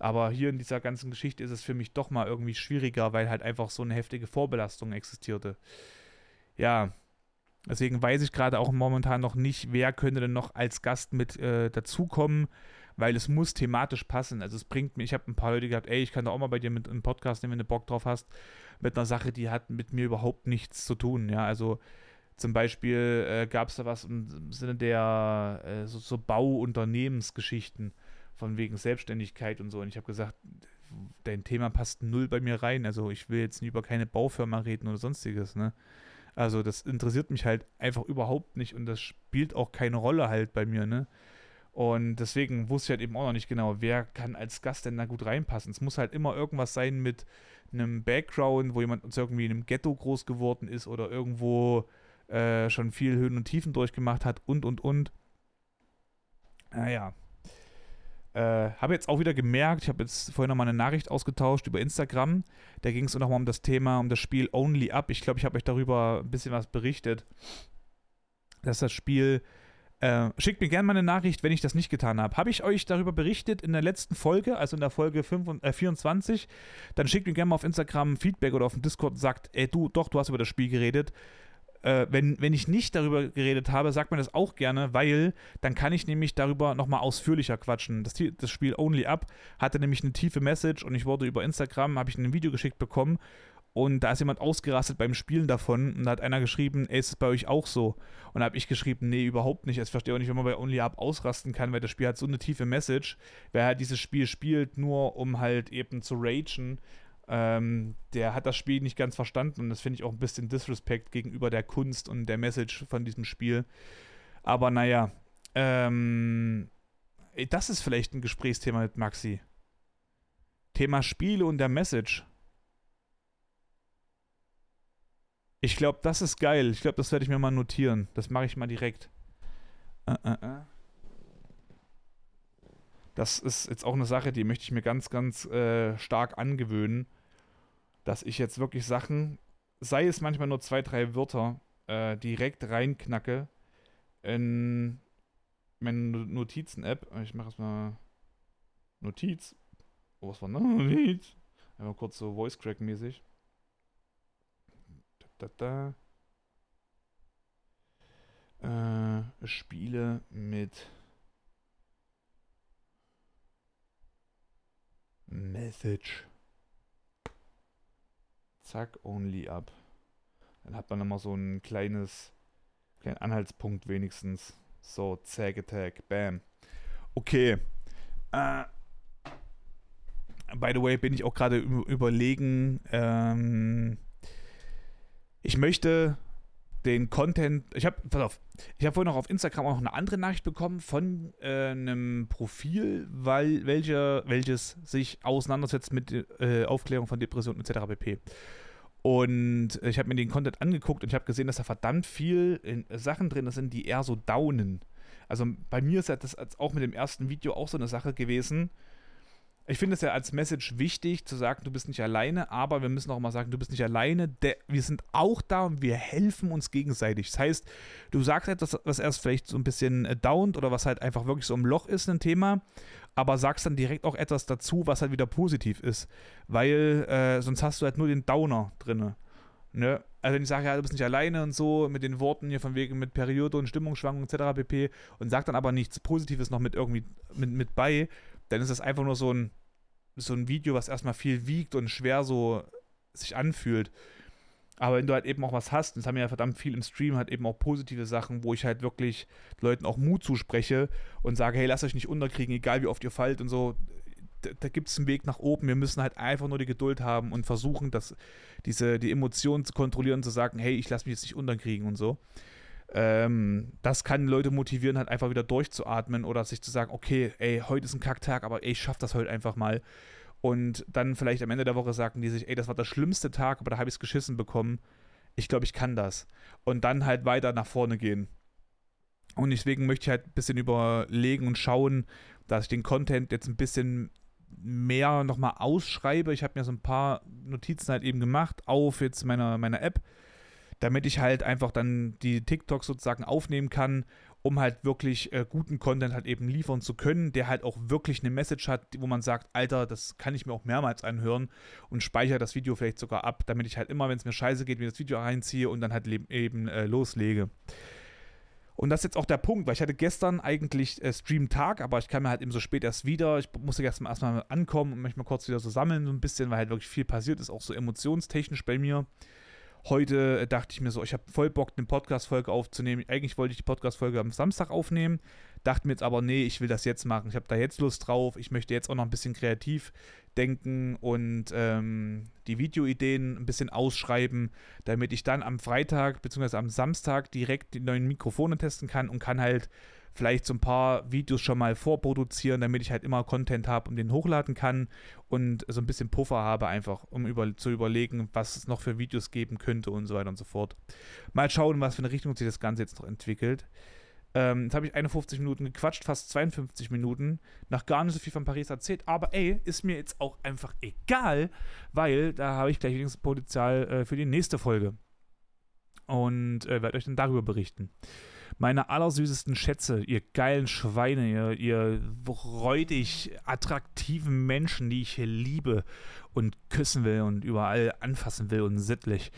Aber hier in dieser ganzen Geschichte ist es für mich doch mal irgendwie schwieriger, weil halt einfach so eine heftige Vorbelastung existierte. Ja, deswegen weiß ich gerade auch momentan noch nicht, wer könnte denn noch als Gast mit äh, dazukommen weil es muss thematisch passen. Also es bringt mir, ich habe ein paar Leute gehabt, ey, ich kann da auch mal bei dir mit einem Podcast nehmen, wenn du Bock drauf hast, mit einer Sache, die hat mit mir überhaupt nichts zu tun. Ja, also zum Beispiel äh, gab es da was im Sinne der äh, so, so Bauunternehmensgeschichten von wegen Selbstständigkeit und so. Und ich habe gesagt, dein Thema passt null bei mir rein. Also ich will jetzt über keine Baufirma reden oder sonstiges, ne? Also das interessiert mich halt einfach überhaupt nicht und das spielt auch keine Rolle halt bei mir, ne? Und deswegen wusste ich halt eben auch noch nicht genau, wer kann als Gast denn da gut reinpassen. Es muss halt immer irgendwas sein mit einem Background, wo jemand uns irgendwie in einem Ghetto groß geworden ist oder irgendwo äh, schon viel Höhen und Tiefen durchgemacht hat und und und. Naja. Äh, habe jetzt auch wieder gemerkt, ich habe jetzt vorhin nochmal eine Nachricht ausgetauscht über Instagram. Da ging es nochmal um das Thema, um das Spiel Only Up. Ich glaube, ich habe euch darüber ein bisschen was berichtet, dass das Spiel äh, schickt mir gerne mal eine Nachricht, wenn ich das nicht getan habe. Habe ich euch darüber berichtet in der letzten Folge, also in der Folge 5, äh, 24? Dann schickt mir gerne mal auf Instagram Feedback oder auf dem Discord und sagt, ey, du, doch, du hast über das Spiel geredet. Äh, wenn, wenn ich nicht darüber geredet habe, sagt mir das auch gerne, weil dann kann ich nämlich darüber nochmal ausführlicher quatschen. Das, das Spiel Only Up hatte nämlich eine tiefe Message und ich wurde über Instagram, habe ich ein Video geschickt bekommen und da ist jemand ausgerastet beim Spielen davon und da hat einer geschrieben, ey, ist es bei euch auch so? Und da habe ich geschrieben, nee, überhaupt nicht. Ich verstehe auch nicht, wenn man bei Only Up ausrasten kann, weil das Spiel hat so eine tiefe Message. Wer halt dieses Spiel spielt, nur um halt eben zu ragen, ähm, der hat das Spiel nicht ganz verstanden und das finde ich auch ein bisschen Disrespect gegenüber der Kunst und der Message von diesem Spiel. Aber naja, ähm, das ist vielleicht ein Gesprächsthema mit Maxi. Thema Spiele und der Message. Ich glaube, das ist geil. Ich glaube, das werde ich mir mal notieren. Das mache ich mal direkt. Äh, äh, äh. Das ist jetzt auch eine Sache, die möchte ich mir ganz, ganz äh, stark angewöhnen, dass ich jetzt wirklich Sachen, sei es manchmal nur zwei, drei Wörter, äh, direkt reinknacke in meine Notizen-App. Ich mache erstmal Notiz. Oh, was war Notiz? Einmal kurz so Voice-Crack-mäßig da, da. Äh, Spiele mit Message. Zack, only up. Dann hat man immer so ein kleines, kleinen Anhaltspunkt wenigstens. So, Zack Attack, bam. Okay. Äh, by the way, bin ich auch gerade überlegen, ähm, ich möchte den Content, ich habe, pass auf, ich habe vorhin noch auf Instagram auch eine andere Nachricht bekommen von äh, einem Profil, weil, welche, welches sich auseinandersetzt mit äh, Aufklärung von Depressionen etc. pp. Und ich habe mir den Content angeguckt und ich habe gesehen, dass da verdammt viel in, Sachen drin sind, die eher so downen. Also bei mir ist das auch mit dem ersten Video auch so eine Sache gewesen ich finde es ja als Message wichtig zu sagen, du bist nicht alleine, aber wir müssen auch immer sagen, du bist nicht alleine, wir sind auch da und wir helfen uns gegenseitig. Das heißt, du sagst etwas, was erst vielleicht so ein bisschen äh, downt oder was halt einfach wirklich so im Loch ist, ein Thema, aber sagst dann direkt auch etwas dazu, was halt wieder positiv ist, weil äh, sonst hast du halt nur den Downer drin. Ne? Also wenn ich sage, ja, du bist nicht alleine und so, mit den Worten hier von wegen mit Periode und Stimmungsschwankungen etc. pp. und sag dann aber nichts Positives noch mit irgendwie mit, mit bei, dann ist das einfach nur so ein, so ein Video, was erstmal viel wiegt und schwer so sich anfühlt. Aber wenn du halt eben auch was hast, und das haben wir ja verdammt viel im Stream, halt eben auch positive Sachen, wo ich halt wirklich Leuten auch Mut zuspreche und sage, hey, lasst euch nicht unterkriegen, egal wie oft ihr fallt und so. Da, da gibt es einen Weg nach oben. Wir müssen halt einfach nur die Geduld haben und versuchen, dass diese, die Emotionen zu kontrollieren und zu sagen, hey, ich lasse mich jetzt nicht unterkriegen und so. Ähm, das kann Leute motivieren, halt einfach wieder durchzuatmen oder sich zu sagen, okay, ey, heute ist ein Kacktag, aber ey, ich schaff das heute einfach mal. Und dann vielleicht am Ende der Woche sagen die sich, ey, das war der schlimmste Tag, aber da habe ich es geschissen bekommen. Ich glaube, ich kann das. Und dann halt weiter nach vorne gehen. Und deswegen möchte ich halt ein bisschen überlegen und schauen, dass ich den Content jetzt ein bisschen mehr nochmal ausschreibe. Ich habe mir so ein paar Notizen halt eben gemacht auf jetzt meiner, meiner App damit ich halt einfach dann die TikToks sozusagen aufnehmen kann, um halt wirklich äh, guten Content halt eben liefern zu können, der halt auch wirklich eine Message hat, wo man sagt, Alter, das kann ich mir auch mehrmals anhören und speichere das Video vielleicht sogar ab, damit ich halt immer, wenn es mir scheiße geht, mir das Video reinziehe und dann halt eben äh, loslege. Und das ist jetzt auch der Punkt, weil ich hatte gestern eigentlich äh, Stream-Tag, aber ich kam mir halt eben so spät erst wieder. Ich musste erstmal erstmal ankommen und mich mal kurz wieder so sammeln, so ein bisschen, weil halt wirklich viel passiert ist, auch so emotionstechnisch bei mir. Heute dachte ich mir so, ich habe voll Bock, eine Podcast-Folge aufzunehmen. Eigentlich wollte ich die Podcast-Folge am Samstag aufnehmen, dachte mir jetzt aber, nee, ich will das jetzt machen. Ich habe da jetzt Lust drauf. Ich möchte jetzt auch noch ein bisschen kreativ denken und ähm, die Videoideen ein bisschen ausschreiben, damit ich dann am Freitag bzw. am Samstag direkt die neuen Mikrofone testen kann und kann halt vielleicht so ein paar Videos schon mal vorproduzieren, damit ich halt immer Content habe und den hochladen kann und so ein bisschen Puffer habe, einfach, um über, zu überlegen, was es noch für Videos geben könnte und so weiter und so fort. Mal schauen, was für eine Richtung sich das Ganze jetzt noch entwickelt. Ähm, jetzt habe ich 51 Minuten gequatscht, fast 52 Minuten, noch gar nicht so viel von Paris erzählt, aber ey, ist mir jetzt auch einfach egal, weil da habe ich gleich wenigstens Potenzial äh, für die nächste Folge. Und äh, werde euch dann darüber berichten meine allersüßesten Schätze, ihr geilen Schweine, ihr, ihr räudig attraktiven Menschen, die ich hier liebe und küssen will und überall anfassen will und sittlich.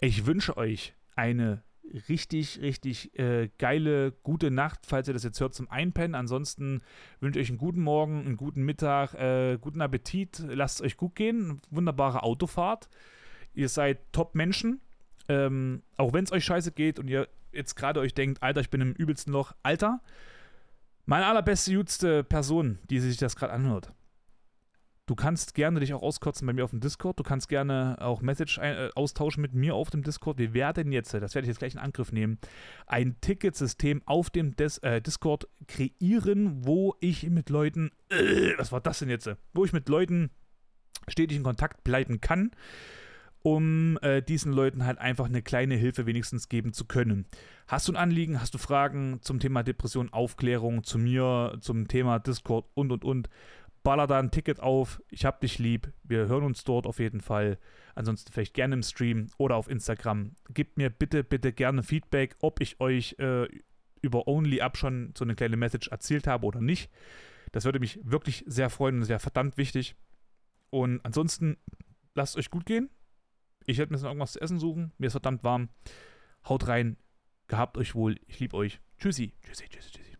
Ich wünsche euch eine richtig, richtig äh, geile, gute Nacht, falls ihr das jetzt hört, zum Einpennen. Ansonsten wünsche ich euch einen guten Morgen, einen guten Mittag, äh, guten Appetit. Lasst es euch gut gehen. Wunderbare Autofahrt. Ihr seid Top-Menschen. Ähm, auch wenn es euch scheiße geht und ihr jetzt gerade euch denkt, Alter, ich bin im übelsten Loch. Alter, meine allerbeste, jüngste Person, die sich das gerade anhört. Du kannst gerne dich auch auskotzen bei mir auf dem Discord. Du kannst gerne auch Message äh, austauschen mit mir auf dem Discord. Wir werden jetzt, das werde ich jetzt gleich in Angriff nehmen, ein Ticketsystem auf dem Des äh, Discord kreieren, wo ich mit Leuten, äh, was war das denn jetzt? Wo ich mit Leuten stetig in Kontakt bleiben kann um äh, diesen Leuten halt einfach eine kleine Hilfe wenigstens geben zu können. Hast du ein Anliegen, hast du Fragen zum Thema Depression, Aufklärung, zu mir, zum Thema Discord und und und, baller da ein Ticket auf. Ich hab dich lieb. Wir hören uns dort auf jeden Fall. Ansonsten vielleicht gerne im Stream oder auf Instagram. Gebt mir bitte, bitte gerne Feedback, ob ich euch äh, über Only Up schon so eine kleine Message erzählt habe oder nicht. Das würde mich wirklich sehr freuen und sehr verdammt wichtig. Und ansonsten lasst euch gut gehen. Ich werde mir noch irgendwas zu essen suchen. Mir ist verdammt warm. Haut rein. Gehabt euch wohl. Ich liebe euch. Tschüssi. Tschüssi, tschüssi, tschüssi.